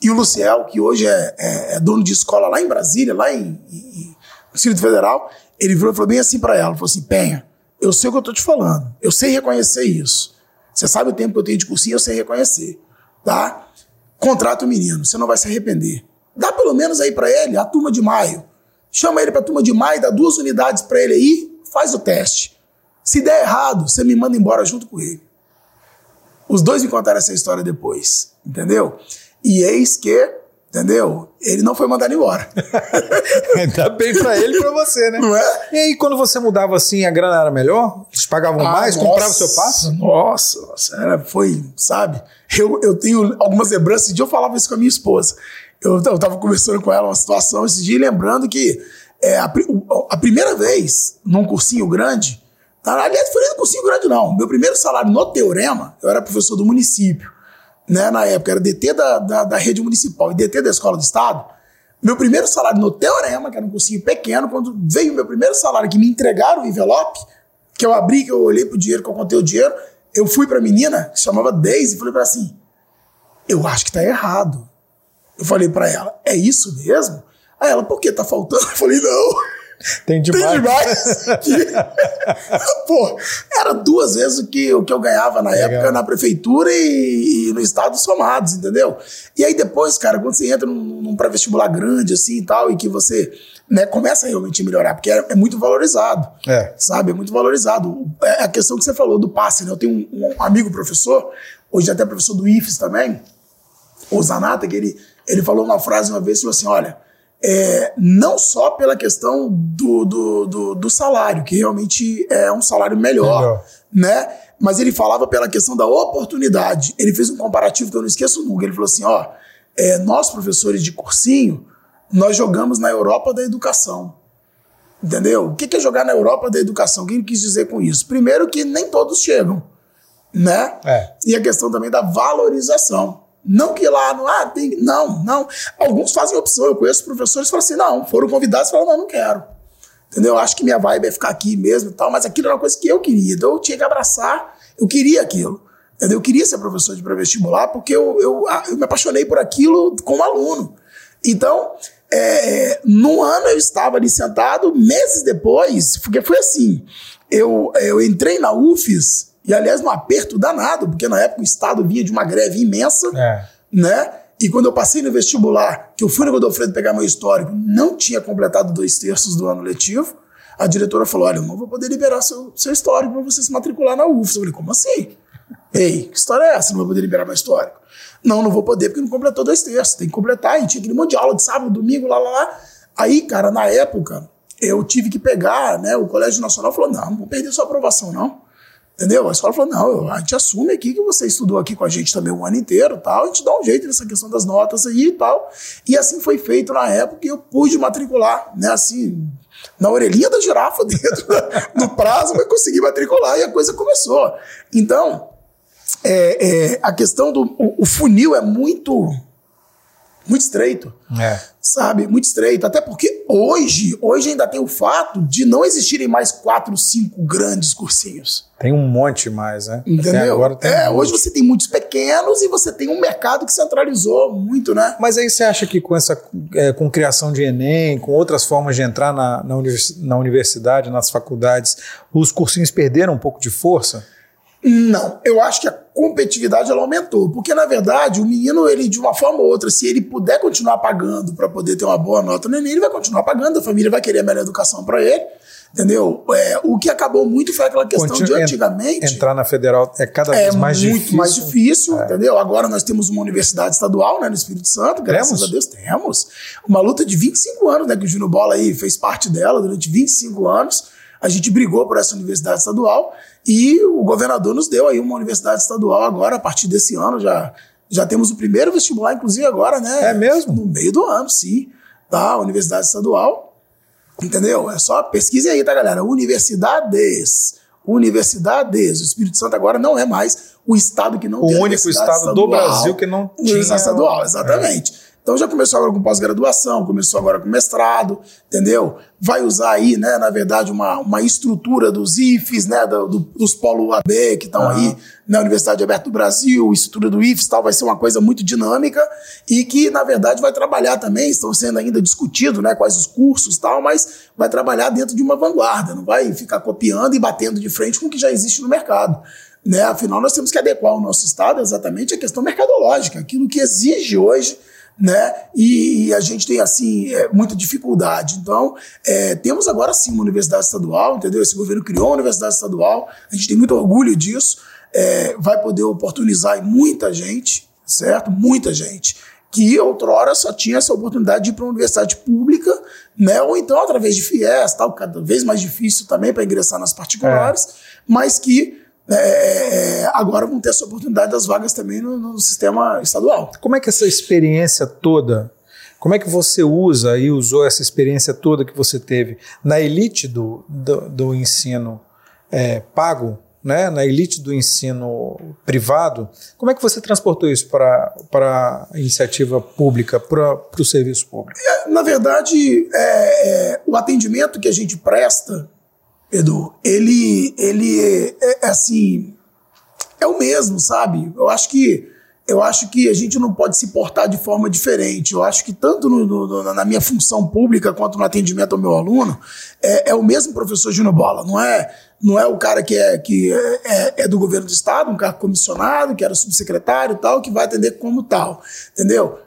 E o Luciel, que hoje é, é, é, dono de escola lá em Brasília, lá em, em, Distrito Federal, ele virou e falou bem assim para ela, falou assim, Penha, eu sei o que eu tô te falando, eu sei reconhecer isso. Você sabe o tempo que eu tenho de cursinho, eu sei reconhecer, tá? Contrata o menino, você não vai se arrepender. Dá pelo menos aí para ele a turma de maio. Chama ele pra turma de maio, dá duas unidades para ele aí, faz o teste. Se der errado, você me manda embora junto com ele. Os dois me contaram essa história depois, entendeu? E eis que Entendeu? Ele não foi mandado embora. Ainda bem pra ele e pra você, né? Não é? E aí, quando você mudava assim, a grana era melhor? Eles pagavam ah, mais? Compravam o seu passo? Nossa, nossa, era, foi, sabe? Eu, eu tenho algumas lembranças. Dia eu falava isso com a minha esposa. Eu, eu tava conversando com ela uma situação esse dia, lembrando que é, a, a primeira vez num cursinho grande, tá? aliás, foi nem cursinho grande, não. Meu primeiro salário no Teorema, eu era professor do município né, na época, era DT da, da, da, rede municipal e DT da escola do estado, meu primeiro salário no Teorema, que era um cursinho pequeno, quando veio o meu primeiro salário, que me entregaram o envelope, que eu abri, que eu olhei pro dinheiro, que eu contei o dinheiro, eu fui pra menina, que se chamava Daisy, e falei pra ela assim, eu acho que tá errado. Eu falei para ela, é isso mesmo? Aí ela, por que tá faltando? Eu falei, não. Tem demais. Tem demais. Pô, era duas vezes o que, o que eu ganhava na Legal. época na prefeitura e, e, no estado somados, entendeu? E aí depois, cara, quando você entra num, num pré-vestibular grande assim e tal, e que você né, começa realmente a melhorar, porque é, é muito valorizado. É. Sabe? É muito valorizado. É a questão que você falou do passe, né? Eu tenho um, um amigo professor, hoje até professor do IFES também, o Zanata, que ele, ele falou uma frase uma vez, falou assim, olha é, não só pela questão do, do, do, do, salário, que realmente é um salário melhor, melhor, né? Mas ele falava pela questão da oportunidade. Ele fez um comparativo que eu não esqueço nunca. Ele falou assim: ó, é, nós professores de cursinho, nós jogamos na Europa da educação. Entendeu? O que é jogar na Europa da educação? O que ele quis dizer com isso? Primeiro que nem todos chegam, né? É. E a questão também da valorização. Não que lá, não, ah, tem, não, não. Alguns fazem opção. Eu conheço professores que falam assim, não, foram convidados e não, não quero. Entendeu? Acho que minha vibe é ficar aqui mesmo e tal, mas aquilo era uma coisa que eu queria. Então eu tinha que abraçar, eu queria aquilo. Entendeu? Eu queria ser professor de pré-vestibular porque eu, eu, eu, me apaixonei por aquilo como aluno. Então, é, num ano eu estava ali sentado, meses depois, porque foi assim, eu, eu entrei na UFES e, aliás, um aperto danado, porque na época o Estado vinha de uma greve imensa, é. né? E quando eu passei no vestibular, que eu fui no Godofredo pegar meu histórico, não tinha completado dois terços do ano letivo, a diretora falou: Olha, eu não vou poder liberar seu, seu histórico para você se matricular na UFS. Eu falei: Como assim? Ei, que história é essa? Não vou poder liberar meu histórico. Não, não vou poder porque não completou dois terços. Tem que completar. E tinha aquele monte de aula de sábado, domingo, lá, lá, lá. Aí, cara, na época, eu tive que pegar, né? O Colégio Nacional falou: Não, não vou perder sua aprovação, não. Entendeu? A escola falou: não, a gente assume aqui que você estudou aqui com a gente também um ano inteiro tal, a gente dá um jeito nessa questão das notas aí e tal. E assim foi feito na época e eu pude matricular, né? Assim, na orelhinha da girafa dentro do prazo, mas consegui matricular e a coisa começou. Então, é, é, a questão do o, o funil é muito muito estreito. É. Sabe? Muito estreito. Até porque hoje, hoje ainda tem o fato de não existirem mais quatro, cinco grandes cursinhos. Tem um monte mais, né? Entendeu? Agora tem é, um hoje você tem muitos pequenos e você tem um mercado que centralizou muito, né? Mas aí você acha que com essa é, com criação de Enem, com outras formas de entrar na, na, univers, na universidade, nas faculdades, os cursinhos perderam um pouco de força? Não, eu acho que a competitividade ela aumentou, porque na verdade o menino ele de uma forma ou outra, se ele puder continuar pagando para poder ter uma boa nota no Enem, ele vai continuar pagando, a família vai querer a melhor educação para ele. Entendeu? É, o que acabou muito foi aquela questão Continu de antigamente. Entrar na federal é cada vez é mais difícil. É muito mais difícil, é. entendeu? Agora nós temos uma universidade estadual né, no Espírito Santo, graças temos? a Deus temos. Uma luta de 25 anos, né? Que o Júnior Bola aí fez parte dela durante 25 anos. A gente brigou por essa universidade estadual e o governador nos deu aí uma universidade estadual agora, a partir desse ano, já, já temos o primeiro vestibular, inclusive agora, né? É mesmo? No meio do ano, sim. Tá? Universidade estadual. Entendeu? É só pesquise aí, tá, galera? Universidades. Universidades. O Espírito Santo agora não é mais o estado que não o tem. O único estado estadual, do Brasil que não tinha. estadual, exatamente. É. Então já começou agora com pós-graduação, começou agora com mestrado, entendeu? Vai usar aí, né, na verdade, uma, uma estrutura dos IFES, né, do, do, dos polo UAB que estão uhum. aí na Universidade Aberta do Brasil, estrutura do IFES tal, vai ser uma coisa muito dinâmica e que, na verdade, vai trabalhar também, estão sendo ainda discutidos, né, quais os cursos tal, mas vai trabalhar dentro de uma vanguarda, não vai ficar copiando e batendo de frente com o que já existe no mercado. Né? Afinal, nós temos que adequar o nosso Estado exatamente à questão mercadológica, aquilo que exige hoje né? E, e, a gente tem assim é, muita dificuldade. Então, é, temos agora sim uma universidade estadual, entendeu? Esse governo criou uma universidade estadual, a gente tem muito orgulho disso, é, vai poder oportunizar muita gente, certo? Muita gente que outrora só tinha essa oportunidade de ir para uma universidade pública, né? Ou então através de FIES, tal, cada vez mais difícil também para ingressar nas particulares, é. mas que é, é, é, agora vão ter essa oportunidade das vagas também no, no, sistema estadual. Como é que essa experiência toda, como é que você usa e usou essa experiência toda que você teve na elite do, do, do ensino é, pago, né, na elite do ensino privado, como é que você transportou isso para a iniciativa pública, para o serviço público? É, na verdade, é, o atendimento que a gente presta Edu, ele, ele é, é, assim, é o mesmo, sabe? Eu acho que eu acho que a gente não pode se portar de forma diferente. Eu acho que tanto no, no, na minha função pública quanto no atendimento ao meu aluno, é, é o mesmo professor Júnior Bola. Não é, não é o cara que, é, que é, é, é do governo do estado, um cara comissionado, que era subsecretário e tal, que vai atender como tal. Entendeu?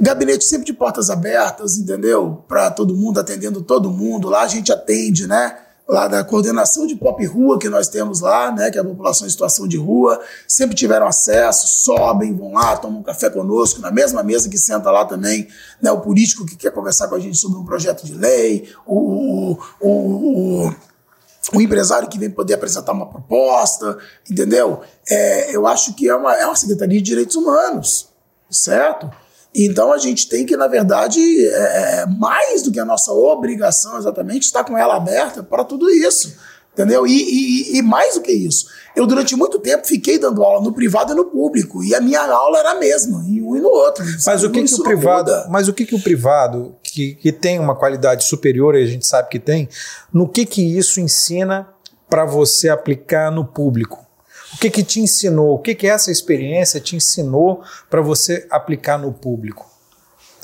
Gabinete sempre de portas abertas, entendeu? Para todo mundo, atendendo todo mundo. Lá a gente atende, né? Lá da coordenação de pop rua que nós temos lá, né, que é a população em situação de rua, sempre tiveram acesso, sobem, vão lá, tomam um café conosco, na mesma mesa que senta lá também, né, o político que quer conversar com a gente sobre um projeto de lei, o, o, o, o empresário que vem poder apresentar uma proposta, entendeu? É, eu acho que é uma, é uma Secretaria de Direitos Humanos, certo? Então a gente tem que, na verdade, é, é, mais do que a nossa obrigação exatamente, estar com ela aberta para tudo isso. Entendeu? E, e, e, mais do que isso, eu durante muito tempo fiquei dando aula no privado e no público, e a minha aula era a mesma, em um e no outro. Mas o que, que o privado, mas o que, que o privado, que, que tem uma qualidade superior, e a gente sabe que tem, no que, que isso ensina para você aplicar no público? O que, que te ensinou? O que, que essa experiência te ensinou para você aplicar no público?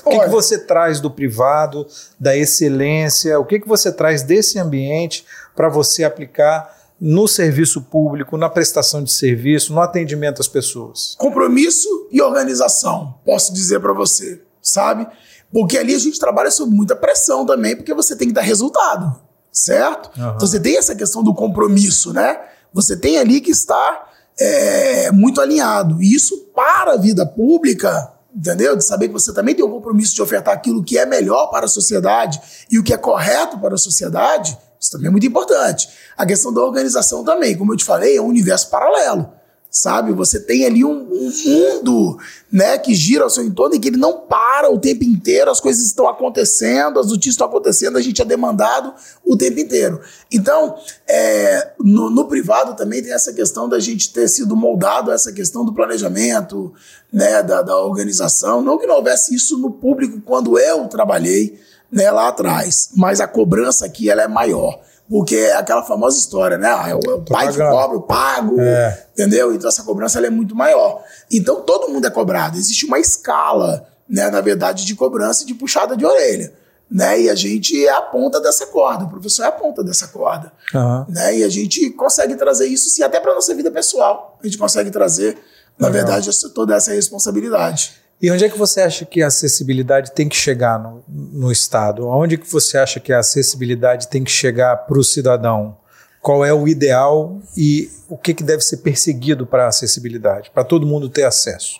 O que, que, você traz do privado, da excelência? O que, que você traz desse ambiente para você aplicar no serviço público, na prestação de serviço, no atendimento às pessoas? Compromisso e organização, posso dizer para você, sabe? Porque ali a gente trabalha sob muita pressão também, porque você tem que dar resultado, certo? Uhum. Então você tem essa questão do compromisso, né? Você tem ali que estar é, muito alinhado. E isso para a vida pública, entendeu? De saber que você também tem o compromisso de ofertar aquilo que é melhor para a sociedade e o que é correto para a sociedade, isso também é muito importante. A questão da organização também, como eu te falei, é um universo paralelo sabe? Você tem ali um, um, mundo, né, que gira ao seu entorno e que ele não para o tempo inteiro, as coisas estão acontecendo, as notícias estão acontecendo, a gente é demandado o tempo inteiro. Então, é, no, no, privado também tem essa questão da gente ter sido moldado essa questão do planejamento, né, da, da organização. Não que não houvesse isso no público quando eu trabalhei né, lá atrás, mas a cobrança aqui ela é maior. Porque é aquela famosa história, né? Ah, é o, é pai que cobra, eu pago, é. entendeu? Então essa cobrança é muito maior. Então todo mundo é cobrado. Existe uma escala, né, na verdade, de cobrança e de puxada de orelha. né? E a gente é a ponta dessa corda, o professor é a ponta dessa corda, uhum. né? E a gente consegue trazer isso, sim, até para nossa vida pessoal. A gente consegue trazer, na Legal. verdade, toda essa responsabilidade. E onde é que você acha que a acessibilidade tem que chegar no, no Estado? Onde que você acha que a acessibilidade tem que chegar para o cidadão? Qual é o ideal e o que, que deve ser perseguido para a acessibilidade, para todo mundo ter acesso?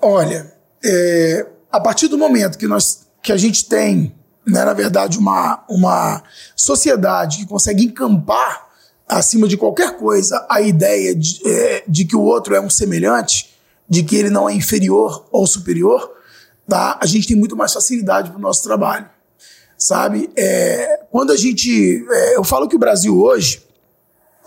Olha, é, a partir do momento que, nós, que a gente tem, né, na verdade, uma, uma sociedade que consegue encampar acima de qualquer coisa a ideia de, é, de que o outro é um semelhante, de que ele não é inferior ou superior, tá? a gente tem muito mais facilidade para o nosso trabalho. Sabe? É, quando a gente. É, eu falo que o Brasil hoje,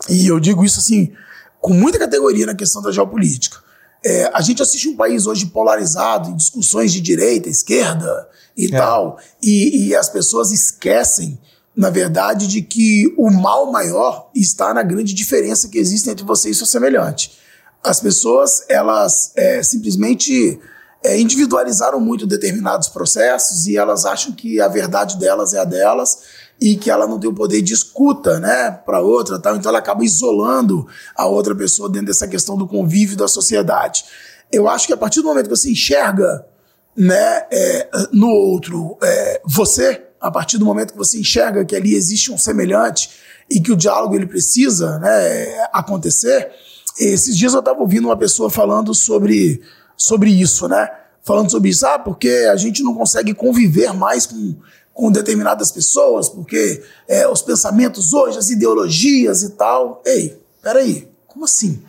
e eu digo isso assim, com muita categoria na questão da geopolítica. É, a gente assiste um país hoje polarizado em discussões de direita, esquerda e é. tal, e, e as pessoas esquecem, na verdade, de que o mal maior está na grande diferença que existe entre você e seu semelhante as pessoas elas é, simplesmente é, individualizaram muito determinados processos e elas acham que a verdade delas é a delas e que ela não tem o poder de escuta, né, para outra, tal. Então ela acaba isolando a outra pessoa dentro dessa questão do convívio da sociedade. Eu acho que a partir do momento que você enxerga, né, é, no outro é, você, a partir do momento que você enxerga que ali existe um semelhante e que o diálogo ele precisa, né, acontecer, esses dias eu estava ouvindo uma pessoa falando sobre, sobre isso, né? Falando sobre isso, ah, porque a gente não consegue conviver mais com, com determinadas pessoas, porque é, os pensamentos hoje, as ideologias e tal. Ei, peraí, como assim?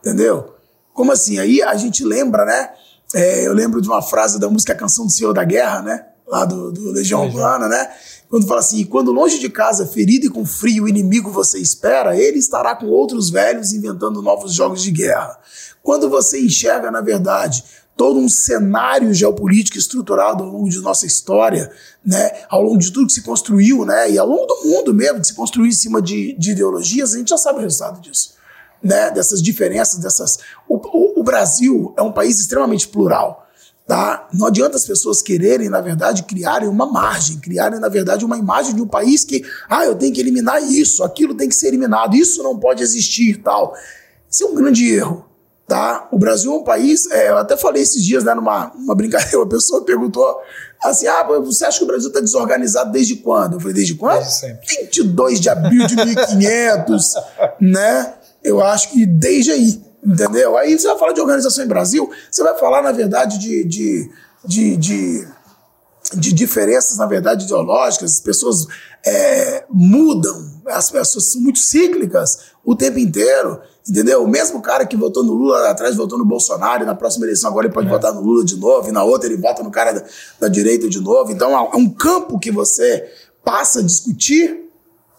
Entendeu? Como assim? Aí a gente lembra, né? É, eu lembro de uma frase da música Canção do Senhor da Guerra, né? Lá do, do Legião Urbana, né? Quando fala assim, quando longe de casa, ferido e com frio, o inimigo você espera, ele estará com outros velhos inventando novos jogos de guerra. Quando você enxerga, na verdade, todo um cenário geopolítico estruturado ao longo de nossa história, né, ao longo de tudo que se construiu, né, e ao longo do mundo mesmo, de se construir em cima de, de ideologias, a gente já sabe o resultado disso, né, dessas diferenças, dessas. O, o, o Brasil é um país extremamente plural. Tá? Não adianta as pessoas quererem, na verdade, criarem uma margem, criarem, na verdade, uma imagem de um país que, ah, eu tenho que eliminar isso, aquilo tem que ser eliminado, isso não pode existir tal. Isso é um grande erro. Tá? O Brasil é um país, é, eu até falei esses dias, né, numa, numa brincadeira, uma pessoa perguntou assim: ah, você acha que o Brasil está desorganizado desde quando? Eu falei, desde quando? Desde sempre. 22 de abril de 1500, né? Eu acho que desde aí. Entendeu? Aí você vai falar de organização em Brasil, você vai falar, na verdade, de, de, de, de, de diferenças, na verdade, ideológicas, as pessoas é, mudam, as pessoas são muito cíclicas o tempo inteiro, entendeu? O mesmo cara que votou no Lula lá atrás votou no Bolsonaro, e na próxima eleição agora ele pode é. votar no Lula de novo, e na outra ele vota no cara da, da direita de novo. Então é um campo que você passa a discutir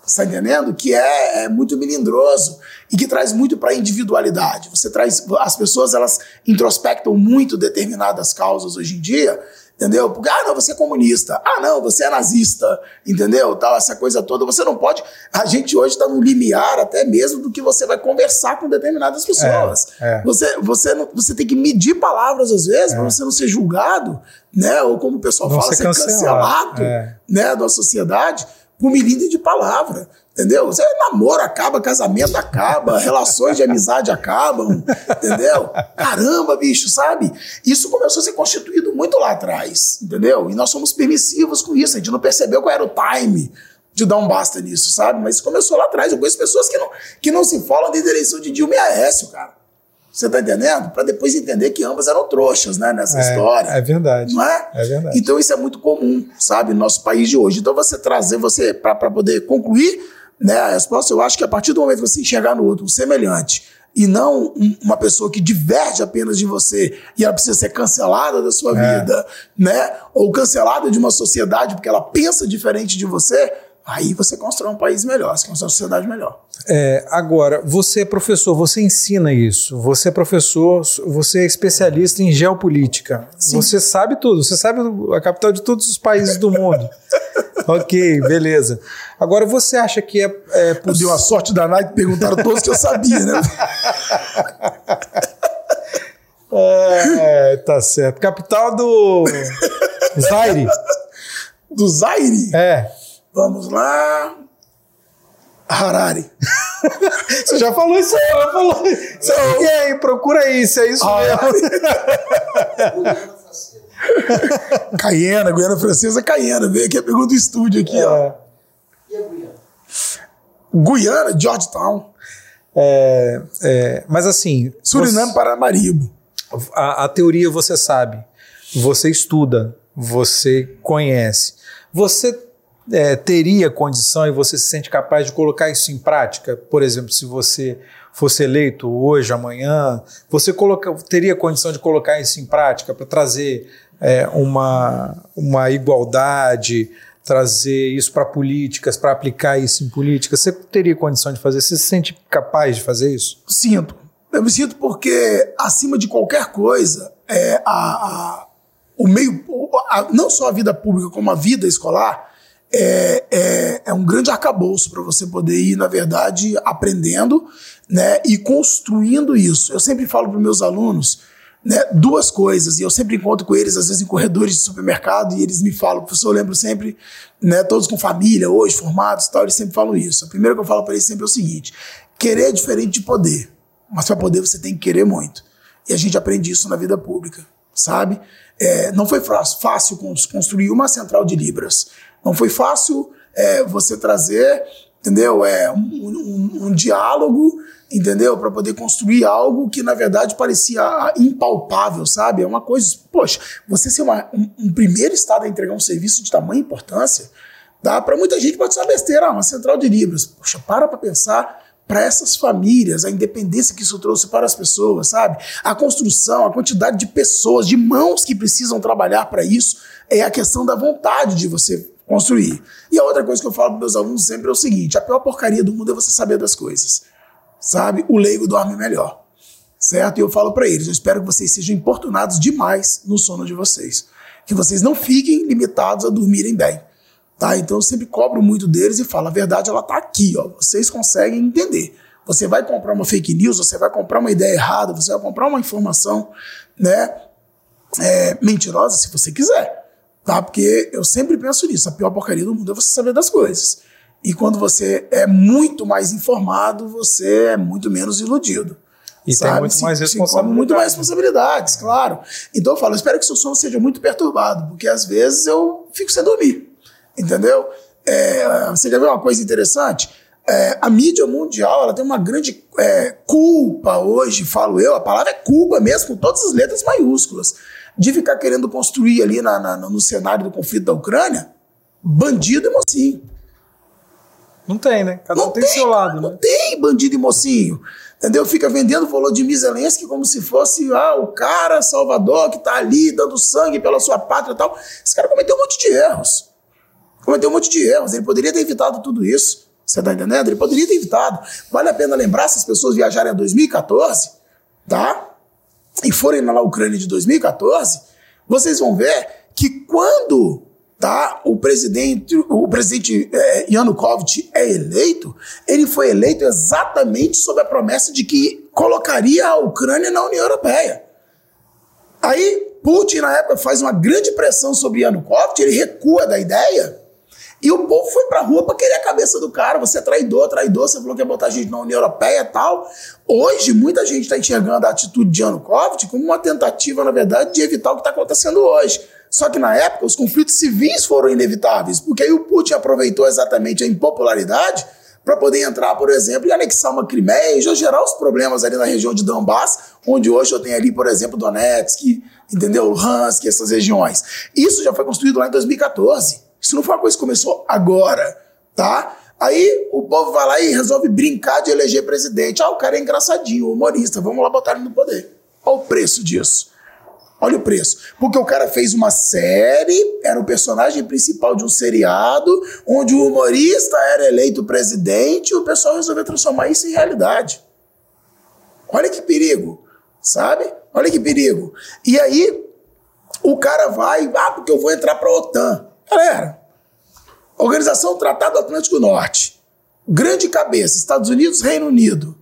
Está entendendo? Que é, é, muito melindroso e que traz muito para a individualidade. Você traz. As pessoas elas introspectam muito determinadas causas hoje em dia, entendeu? Porque, ah, não, você é comunista. Ah, não, você é nazista, entendeu? Tal, essa coisa toda. Você não pode. A gente hoje está no limiar até mesmo do que você vai conversar com determinadas pessoas. É, é. Você, você, não, você tem que medir palavras às vezes é. para você não ser julgado, né? Ou como o pessoal não fala, ser cancelado, cancelado é. né? da sociedade por milímetro de palavra. Entendeu? Você namoro acaba, casamento acaba, relações de amizade acabam, entendeu? Caramba, bicho, sabe? Isso começou a ser constituído muito lá atrás, entendeu? E nós somos permissivos com isso, a gente não percebeu qual era o time de dar um basta nisso, sabe? Mas isso começou lá atrás. Eu conheço pessoas que não, que não se falam desde a eleição de Dilma e Aécio, cara. Você tá entendendo? Para depois entender que ambas eram trouxas, né, nessa é, história. É verdade. Não é? É verdade. Então isso é muito comum, sabe, no nosso país de hoje. Então você trazer, você, para poder concluir né, a resposta, eu acho que a partir do momento que você enxergar no outro um semelhante e não uma pessoa que diverge apenas de você e ela precisa ser cancelada da sua é. vida, né? Ou cancelada de uma sociedade porque ela pensa diferente de você, Aí você constrói um país melhor, você constrói uma sociedade melhor. É, agora, você é professor, você ensina isso. Você é professor, você é especialista em geopolítica. Sim. Você sabe tudo, você sabe a capital de todos os países do mundo. ok, beleza. Agora, você acha que é. é poss... Deu a sorte da Nike, perguntaram todos que eu sabia, né? é, tá certo. Capital do Zaire. Do Zaire? É. Vamos lá. Harari. Você já falou isso aí, já falou. Isso aí, e aí, procura aí, se é isso mesmo. Caiena, Guiana Francesa, Caiena. Veio aqui a pergunta do estúdio aqui, ó. É, E a Guiana? Guiana, Georgetown. é, é, mas assim, Suriname, Paramaribo. você- a, a teoria você sabe, você estuda, você conhece. Você é, teria condição e você se sente capaz de colocar isso em prática? Por exemplo, se você fosse eleito hoje, amanhã, você coloca, teria condição de colocar isso em prática para trazer é, uma, uma igualdade, trazer isso para políticas, para aplicar isso em políticas? Você teria condição de fazer? Você se sente capaz de fazer isso? Sinto. Eu me sinto porque, acima de qualquer coisa, é, a, a- o meio, a- não só a vida pública, como a vida escolar, é, é, é um grande arcabouço para você poder ir, na verdade, aprendendo né, e construindo isso. Eu sempre falo para meus alunos né, duas coisas, e eu sempre encontro com eles, às vezes, em corredores de supermercado, e eles me falam, professor, eu lembro sempre, né, todos com família, hoje, formados e tal, eles sempre falam isso. A primeira que eu falo para eles sempre é o seguinte: querer é diferente de poder, mas para poder você tem que querer muito. E a gente aprende isso na vida pública, sabe? É, não foi fácil, fácil cons- construir uma central de Libras. Não foi fácil é, você trazer, entendeu? É, um, um- um diálogo, entendeu? Para poder construir algo que, na verdade, parecia impalpável, sabe? É uma coisa. Poxa, você ser uma- um, um primeiro estado a entregar um serviço de tamanha importância, Tá? Para muita gente pode ser uma besteira, uma central de Libras. Poxa, para para pensar para essas famílias, a independência que isso trouxe para as pessoas, sabe? A construção, a quantidade de pessoas, de mãos que precisam trabalhar para isso, é a questão da vontade de você construir. E a outra coisa que eu falo para meus alunos sempre é o seguinte: a pior porcaria do mundo é você saber das coisas, sabe? O leigo dorme melhor, certo? E eu falo para eles: eu espero que vocês sejam importunados demais no sono de vocês, que vocês não fiquem limitados a dormirem bem. Tá? Então eu sempre cobro muito deles e falo, a verdade ela tá aqui, ó. Vocês conseguem entender. Você vai comprar uma fake news, você vai comprar uma ideia errada, você vai comprar uma informação, né, é, mentirosa, se você quiser, tá? Porque eu sempre penso nisso. A pior porcaria do mundo é você saber das coisas. E quando você é muito mais informado, você é muito menos iludido. E tem sabe? muito Se- mais se responsabilidade. encobre muito mais responsabilidades, claro. Então eu falo, eu espero que seu sono seja muito perturbado, porque às vezes eu fico sem dormir. Entendeu? É, você quer ver uma coisa interessante? É, a mídia mundial ela tem uma grande é, culpa hoje, falo eu, a palavra é culpa mesmo, com todas as letras maiúsculas, de ficar querendo construir ali na- na- no cenário do conflito da Ucrânia bandido e mocinho. Não tem, né? Cada um tem seu lado, Não né? tem bandido e mocinho. Entendeu? Fica vendendo Volodymyr Zelensky como se fosse ah, o cara salvador que tá ali dando sangue pela sua pátria e tal. Esse cara cometeu um monte de erros. Cometeu um monte de erros. Ele poderia ter evitado tudo isso. Você tá entendendo? Ele poderia ter evitado. Vale a pena lembrar se as pessoas viajarem em 2014, tá? E forem na Ucrânia de 2014, vocês vão ver que quando tá, o presidente, o presidente eh, Yanukovych é eleito, ele foi eleito exatamente sob a promessa de que colocaria a Ucrânia na União Europeia. Aí Putin, na época, faz uma grande pressão sobre Yanukovych, ele recua da ideia, e o povo foi pra rua pra querer a cabeça do cara. Você é traidor, traidor, você falou que ia botar a gente na União Europeia e tal. Hoje, muita gente está enxergando a atitude de Yanukovych como uma tentativa, na verdade, de evitar o que está acontecendo hoje. Só que na época, os conflitos civis foram inevitáveis, porque aí o Putin aproveitou exatamente a impopularidade para poder entrar, por exemplo, e anexar uma Crimeia e já gerar os problemas ali na região de Donbass, onde hoje eu tenho ali, por exemplo, Donetsk, entendeu? Luhansk, essas regiões. Isso já foi construído lá em 2014. Isso não foi uma coisa que começou agora, tá? Aí o povo vai lá e resolve brincar de eleger presidente. Ah, o cara é engraçadinho, humorista, vamos lá botar ele no poder. Olha o preço disso. Olha o preço. Porque o cara fez uma série, era o personagem principal de um seriado, onde o humorista era eleito presidente e o pessoal resolveu transformar isso em realidade. Olha que perigo, sabe? Olha que perigo. E aí, o cara vai, ah, porque eu vou entrar para a OTAN. Galera, Organização do Tratado Atlântico Norte, grande cabeça, Estados Unidos, Reino Unido,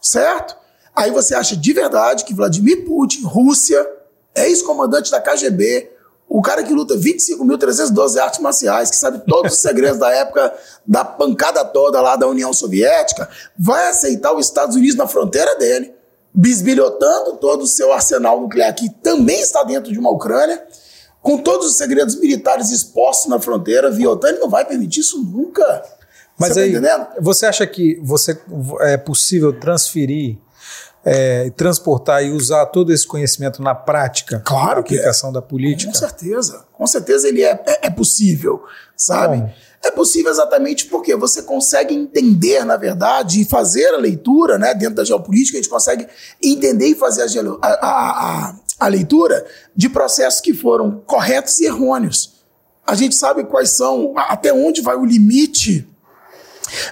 certo? Aí você acha de verdade que Vladimir Putin, Rússia, ex-comandante da KGB, O cara que luta 25.312 artes marciais, que sabe todos os segredos da época da pancada toda lá da União Soviética, vai aceitar os Estados Unidos na fronteira dele, bisbilhotando todo o seu arsenal nuclear, que também está dentro de uma Ucrânia, com todos os segredos militares expostos na fronteira, Viotani não vai permitir isso nunca. Mas você tá aí, tá entendendo? você acha que você é possível transferir é, transportar e usar todo esse conhecimento na prática, claro que aplicação é. da política? Com certeza, com certeza ele é, é, é possível, sabe? Bom. É possível exatamente porque você consegue entender, na verdade, e fazer a leitura, né, dentro da geopolítica, a gente consegue entender e fazer a, a, a, a leitura de processos que foram corretos e errôneos. A gente sabe quais são, até onde vai o limite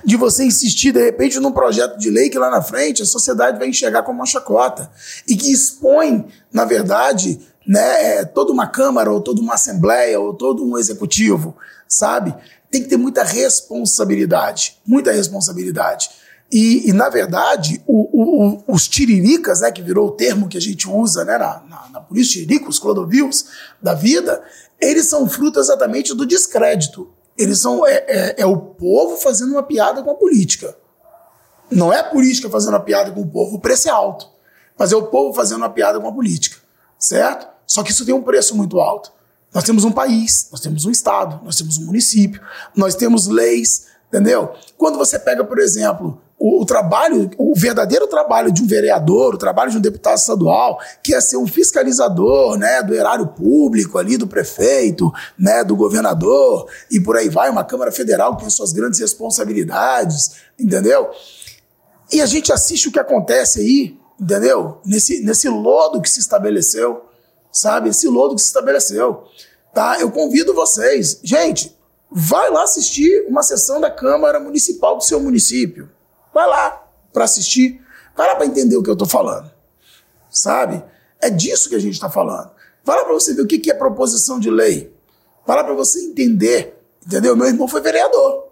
de você insistir de repente num projeto de lei que lá na frente a sociedade vai enxergar como uma chacota e que expõe, na verdade, né, é, toda uma Câmara ou toda uma Assembleia ou todo um Executivo, sabe? Tem que ter muita responsabilidade, muita responsabilidade. E, e na verdade, o, o, os tiriricas, né, que virou o termo que a gente usa né, na, na, na polícia, tiriricos, clodovios da vida, eles são fruto exatamente do descrédito eles são é, é, é, o povo fazendo uma piada com a política. Não é a política fazendo uma piada com o povo, o preço é alto. Mas é o povo fazendo uma piada com a política, certo? Só que isso tem um preço muito alto. Nós temos um país, nós temos um estado, nós temos um município, nós temos leis, entendeu? Quando você pega, por exemplo, o, o, trabalho, o verdadeiro trabalho de um vereador, o trabalho de um deputado estadual, que é ser um fiscalizador, né, do erário público ali, do prefeito, né, do governador, e por aí vai, uma Câmara Federal tem suas grandes responsabilidades, entendeu? E a gente assiste o que acontece aí, entendeu? Nesse, nesse lodo que se estabeleceu, sabe? Esse lodo que se estabeleceu, tá? Eu convido vocês, gente, vai lá assistir uma sessão da Câmara Municipal do seu município. Vai lá para assistir, vai lá para entender o que eu estou falando. Sabe? É disso que a gente está falando. Vai lá para você ver o que é proposição de lei. Vai lá para você entender. Entendeu? Meu irmão foi vereador.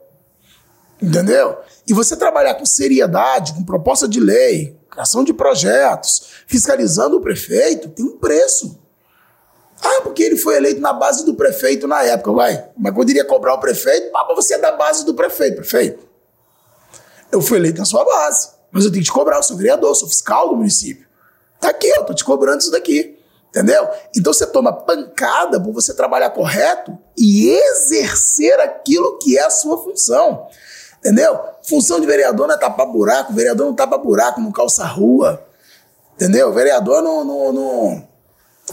Entendeu? E você trabalhar com seriedade, com proposta de lei, criação de projetos, fiscalizando o prefeito, tem um preço. Ah, porque ele foi eleito na base do prefeito na época, vai. Mas iria cobrar o prefeito, ah, você é da base do prefeito, prefeito. Eu fui eleito na sua base, mas eu tenho que te cobrar, eu sou vereador, sou fiscal do município. Tá aqui, eu tô te cobrando isso daqui. Entendeu? Então você toma pancada por você trabalhar correto e exercer aquilo que é a sua função. Entendeu? Função de vereador não é tapar buraco, vereador não tapa buraco, não calça rua. Entendeu? Vereador não, não, não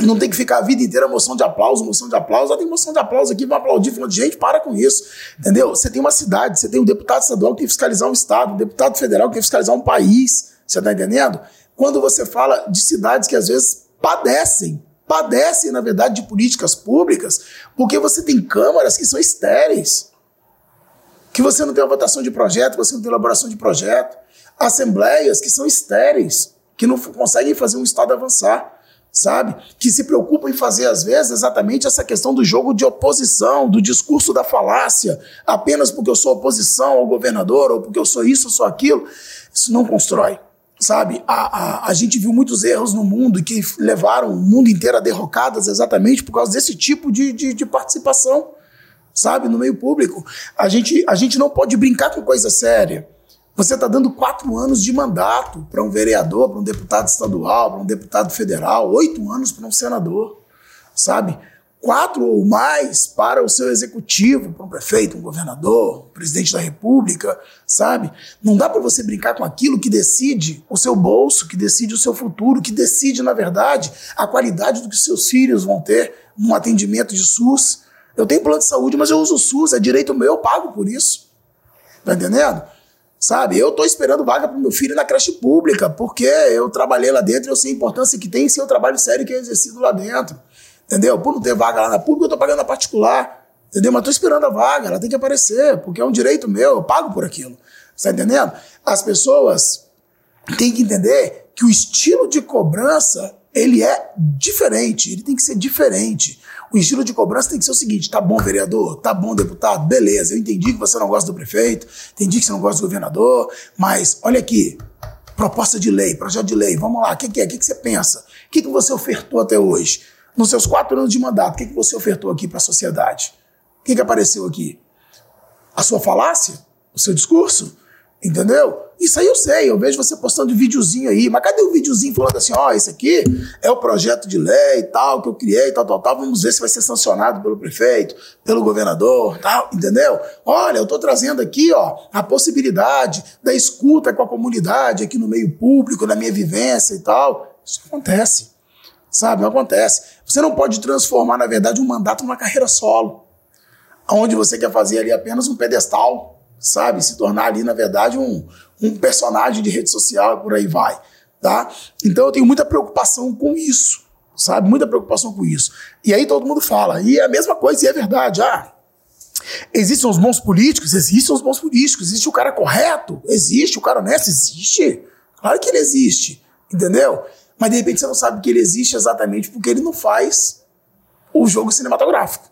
não tem que ficar a vida inteira moção de aplauso, moção de aplauso. Ah, tem moção de aplauso aqui, vai aplaudir, falando, gente, para com isso. Entendeu? Você tem uma cidade, você tem um deputado estadual que tem que fiscalizar um estado, um deputado federal que tem que fiscalizar um país. Você está entendendo? Quando você fala de cidades que às vezes padecem, padecem, na verdade, de políticas públicas, porque você tem câmaras que são estéreis. Que você não tem uma votação de projeto, você não tem elaboração de projeto. Assembleias que são estéreis, que não conseguem fazer um Estado avançar sabe? Que se preocupam em fazer, às vezes, exatamente essa questão do jogo de oposição, do discurso da falácia, apenas porque eu sou oposição ao governador, ou porque eu sou isso, ou sou aquilo. Isso não constrói, sabe? A, a, a gente viu muitos erros no mundo que levaram o mundo inteiro a derrocadas exatamente por causa desse tipo de, de, de participação, sabe? No meio público. A gente, a gente não pode brincar com coisa séria. Você está dando quatro anos de mandato para um vereador, para um deputado estadual, para um deputado federal, oito anos para um senador, sabe? Quatro ou mais para o seu executivo, para um prefeito, um governador, um presidente da república, sabe? Não dá para você brincar com aquilo que decide o seu bolso, que decide o seu futuro, que decide, na verdade, a qualidade do que seus filhos vão ter num atendimento de SUS. Eu tenho plano de saúde, mas eu uso o SUS, é direito meu, eu pago por isso. Tá entendendo? Sabe? Eu estou esperando vaga para meu filho na creche pública, porque eu trabalhei lá dentro e eu sei a importância que tem ser o trabalho sério que é exercido lá dentro. Entendeu? Por não ter vaga lá na pública, eu estou pagando na particular. Entendeu? Mas estou esperando a vaga, ela tem que aparecer, porque é um direito meu, eu pago por aquilo. Está entendendo? As pessoas têm que entender que o estilo de cobrança ele é diferente, ele tem que ser diferente. O estilo de cobrança tem que ser o seguinte: tá bom, vereador, tá bom, deputado, beleza, eu entendi que você não gosta do prefeito, entendi que você não gosta do governador, mas olha aqui, proposta de lei, projeto de lei, vamos lá, o que, que, é? O que, que você pensa? O que, que você ofertou até hoje? Nos seus quatro anos de mandato, o que, que você ofertou aqui para a sociedade? O que, que apareceu aqui? A sua falácia? O seu discurso? Entendeu? Isso aí eu sei, eu vejo você postando videozinho aí, mas cadê o videozinho falando assim, ó, oh, esse aqui é o projeto de lei e tal, que eu criei, tal, tal, tal, vamos ver se vai ser sancionado pelo prefeito, pelo governador, tal, entendeu? Olha, eu tô trazendo aqui, ó, a possibilidade da escuta com a comunidade aqui no meio público, na minha vivência e tal. Isso acontece, sabe? Acontece. Você não pode transformar, na verdade, um mandato numa carreira solo, onde você quer fazer ali apenas um pedestal, sabe? Se tornar ali, na verdade, um, um personagem de rede social e por aí vai, tá? Então eu tenho muita preocupação com isso, sabe? Muita preocupação com isso. E aí todo mundo fala, e é a mesma coisa, e é verdade, ah, existem os bons políticos, existem os bons políticos, existe o cara correto, existe o cara honesto, existe. Claro que ele existe, entendeu? Mas de repente você não sabe que ele existe exatamente porque ele não faz o jogo cinematográfico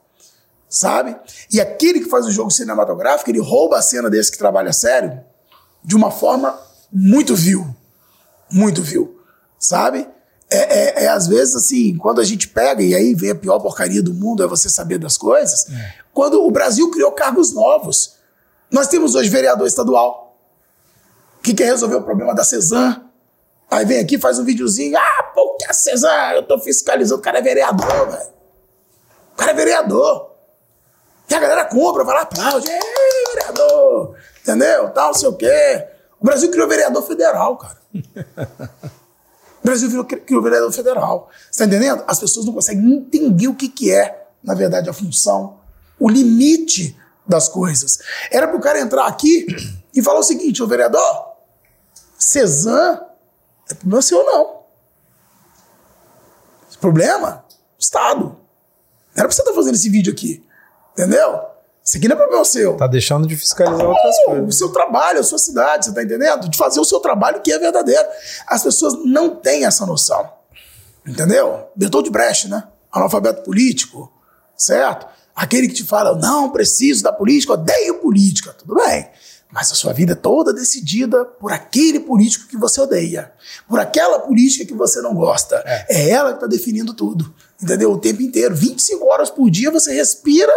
sabe? E aquele que faz o jogo cinematográfico, ele rouba a cena desse que trabalha sério de uma forma muito vil. Muito vil, sabe? É, é, é, às vezes assim, quando a gente pega, e aí vem a pior porcaria do mundo, é você saber das coisas, é. quando o Brasil criou cargos novos. Nós temos hoje vereador estadual, que quer resolver o problema da Cezan. Aí vem aqui, faz um videozinho, ah, pô, que é a Cezan? Eu tô fiscalizando, o cara é vereador, velho. O cara é vereador. E a galera compra, vai lá, aplaude, é, vereador, entendeu? Tal, sei o quê. O Brasil criou vereador federal, cara. O Brasil criou vereador federal. Você tá entendendo? As pessoas não conseguem entender o que, que é, na verdade, a função, o limite das coisas. Era pro cara entrar aqui e falar o seguinte, ô vereador, Cezan é problema seu não. Problema? Estado. Não era pra você estar tá fazendo esse vídeo aqui. Entendeu? Isso aqui não é problema seu. Tá deixando de fiscalizar não, outras coisas. O seu trabalho, a sua cidade, você tá entendendo? De fazer o seu trabalho que é verdadeiro. As pessoas não têm essa noção. Entendeu? Bertold Brecht, né? Analfabeto político, certo? Aquele que te fala, não preciso da política, odeio política. Tudo bem. Mas a sua vida é toda decidida por aquele político que você odeia. Por aquela política que você não gosta. É, é ela que está definindo tudo. Entendeu? O tempo inteiro. 25 horas por dia você respira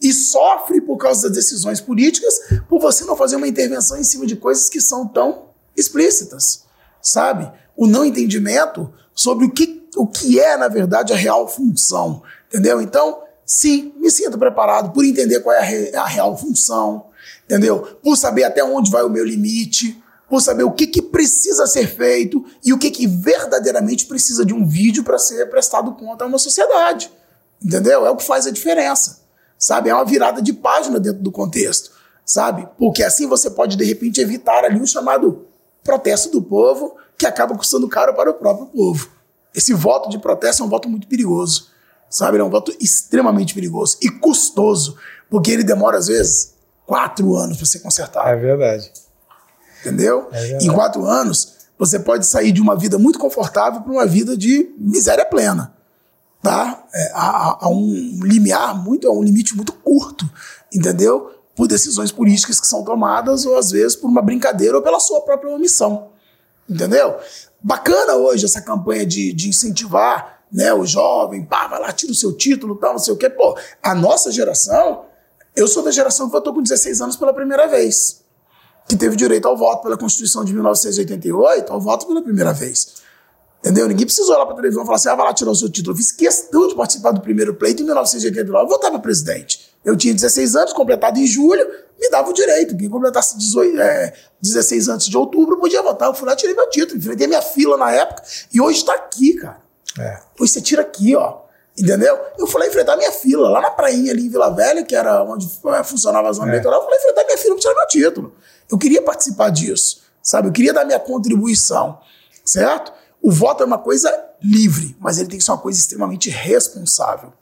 e sofre por causa das decisões políticas, por você não fazer uma intervenção em cima de coisas que são tão explícitas, sabe? O não entendimento sobre o que, o que é, na verdade, a real função, entendeu? Então, sim, me sinto preparado por entender qual é a, re, a real função, entendeu? Por saber até onde vai o meu limite, por saber o que, que precisa ser feito e o que, que verdadeiramente precisa de um vídeo para ser prestado conta a uma sociedade. Entendeu? É o que faz a diferença sabe? É uma virada de página dentro do contexto, sabe? Porque assim você pode, de repente, evitar ali um chamado protesto do povo, que acaba custando caro para o próprio povo. Esse voto de protesto é um voto muito perigoso, sabe? é um voto extremamente perigoso e custoso, porque ele demora, às vezes, quatro anos para ser consertado. É verdade. Entendeu? É verdade. Em quatro anos, você pode sair de uma vida muito confortável para uma vida de miséria plena tá? É, há, há, um limiar muito, há um limite muito curto, entendeu? Por decisões políticas que são tomadas, ou às vezes por uma brincadeira ou pela sua própria omissão, entendeu? Bacana hoje essa campanha de, de incentivar né, o jovem, pá, vai lá, tira o seu título, tal, não sei o quê. Pô, a nossa geração, eu sou da geração que votou com 16 anos pela primeira vez, que teve direito ao voto pela Constituição de 1988, ao voto pela primeira vez. Entendeu? Ninguém precisou ir lá para a televisão e falar assim: ah, vai lá tirar o seu título. Eu fiz questão de participar do primeiro pleito em 1989. Eu votava presidente. Eu tinha 16 anos, completado em julho, me dava o direito. Quem completasse 18, é, 16 antes de outubro podia votar. Eu fui lá e tirei meu título. Enfrentei minha fila na época e hoje está aqui, cara. É. Hoje você tira aqui, ó. Entendeu? Eu fui lá enfrentar minha fila, lá na prainha ali em Vila Velha, que era onde é, funcionava a zona é. eleitoral. Eu fui lá enfrentar minha fila para tirar meu título. Eu queria participar disso, sabe? Eu queria dar minha contribuição, certo? O voto é uma coisa livre, mas ele tem que ser uma coisa extremamente responsável.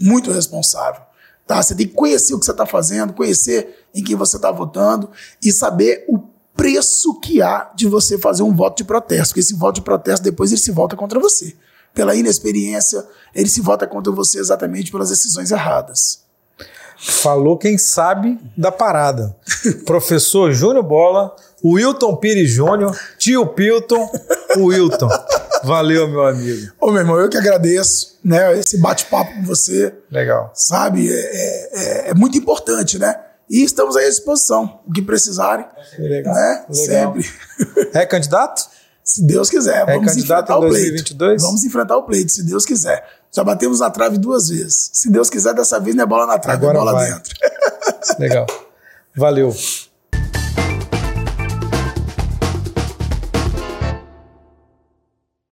Muito responsável. Tá? Você tem que conhecer o que você está fazendo, conhecer em quem você está votando e saber o preço que há de você fazer um voto de protesto. Porque esse voto de protesto depois ele se volta contra você. Pela inexperiência, ele se volta contra você exatamente pelas decisões erradas. Falou quem sabe da parada. Professor Júnior Bola, Wilton Pires Júnior, tio Pilton, Wilton. Valeu, meu amigo. Ô, meu irmão, eu que agradeço, né? Esse bate-papo com você. Legal. Sabe? É, é, é, muito importante, né? E estamos à disposição. O que precisarem. Legal. Né? Legal. Sempre. É candidato? Se Deus quiser. É vamos candidato enfrentar em o pleito. 2022? Vamos enfrentar o pleito, se Deus quiser. Já batemos na trave duas vezes. Se Deus quiser, dessa vez não é bola na trave, Agora é bola vai. dentro. Legal. Valeu.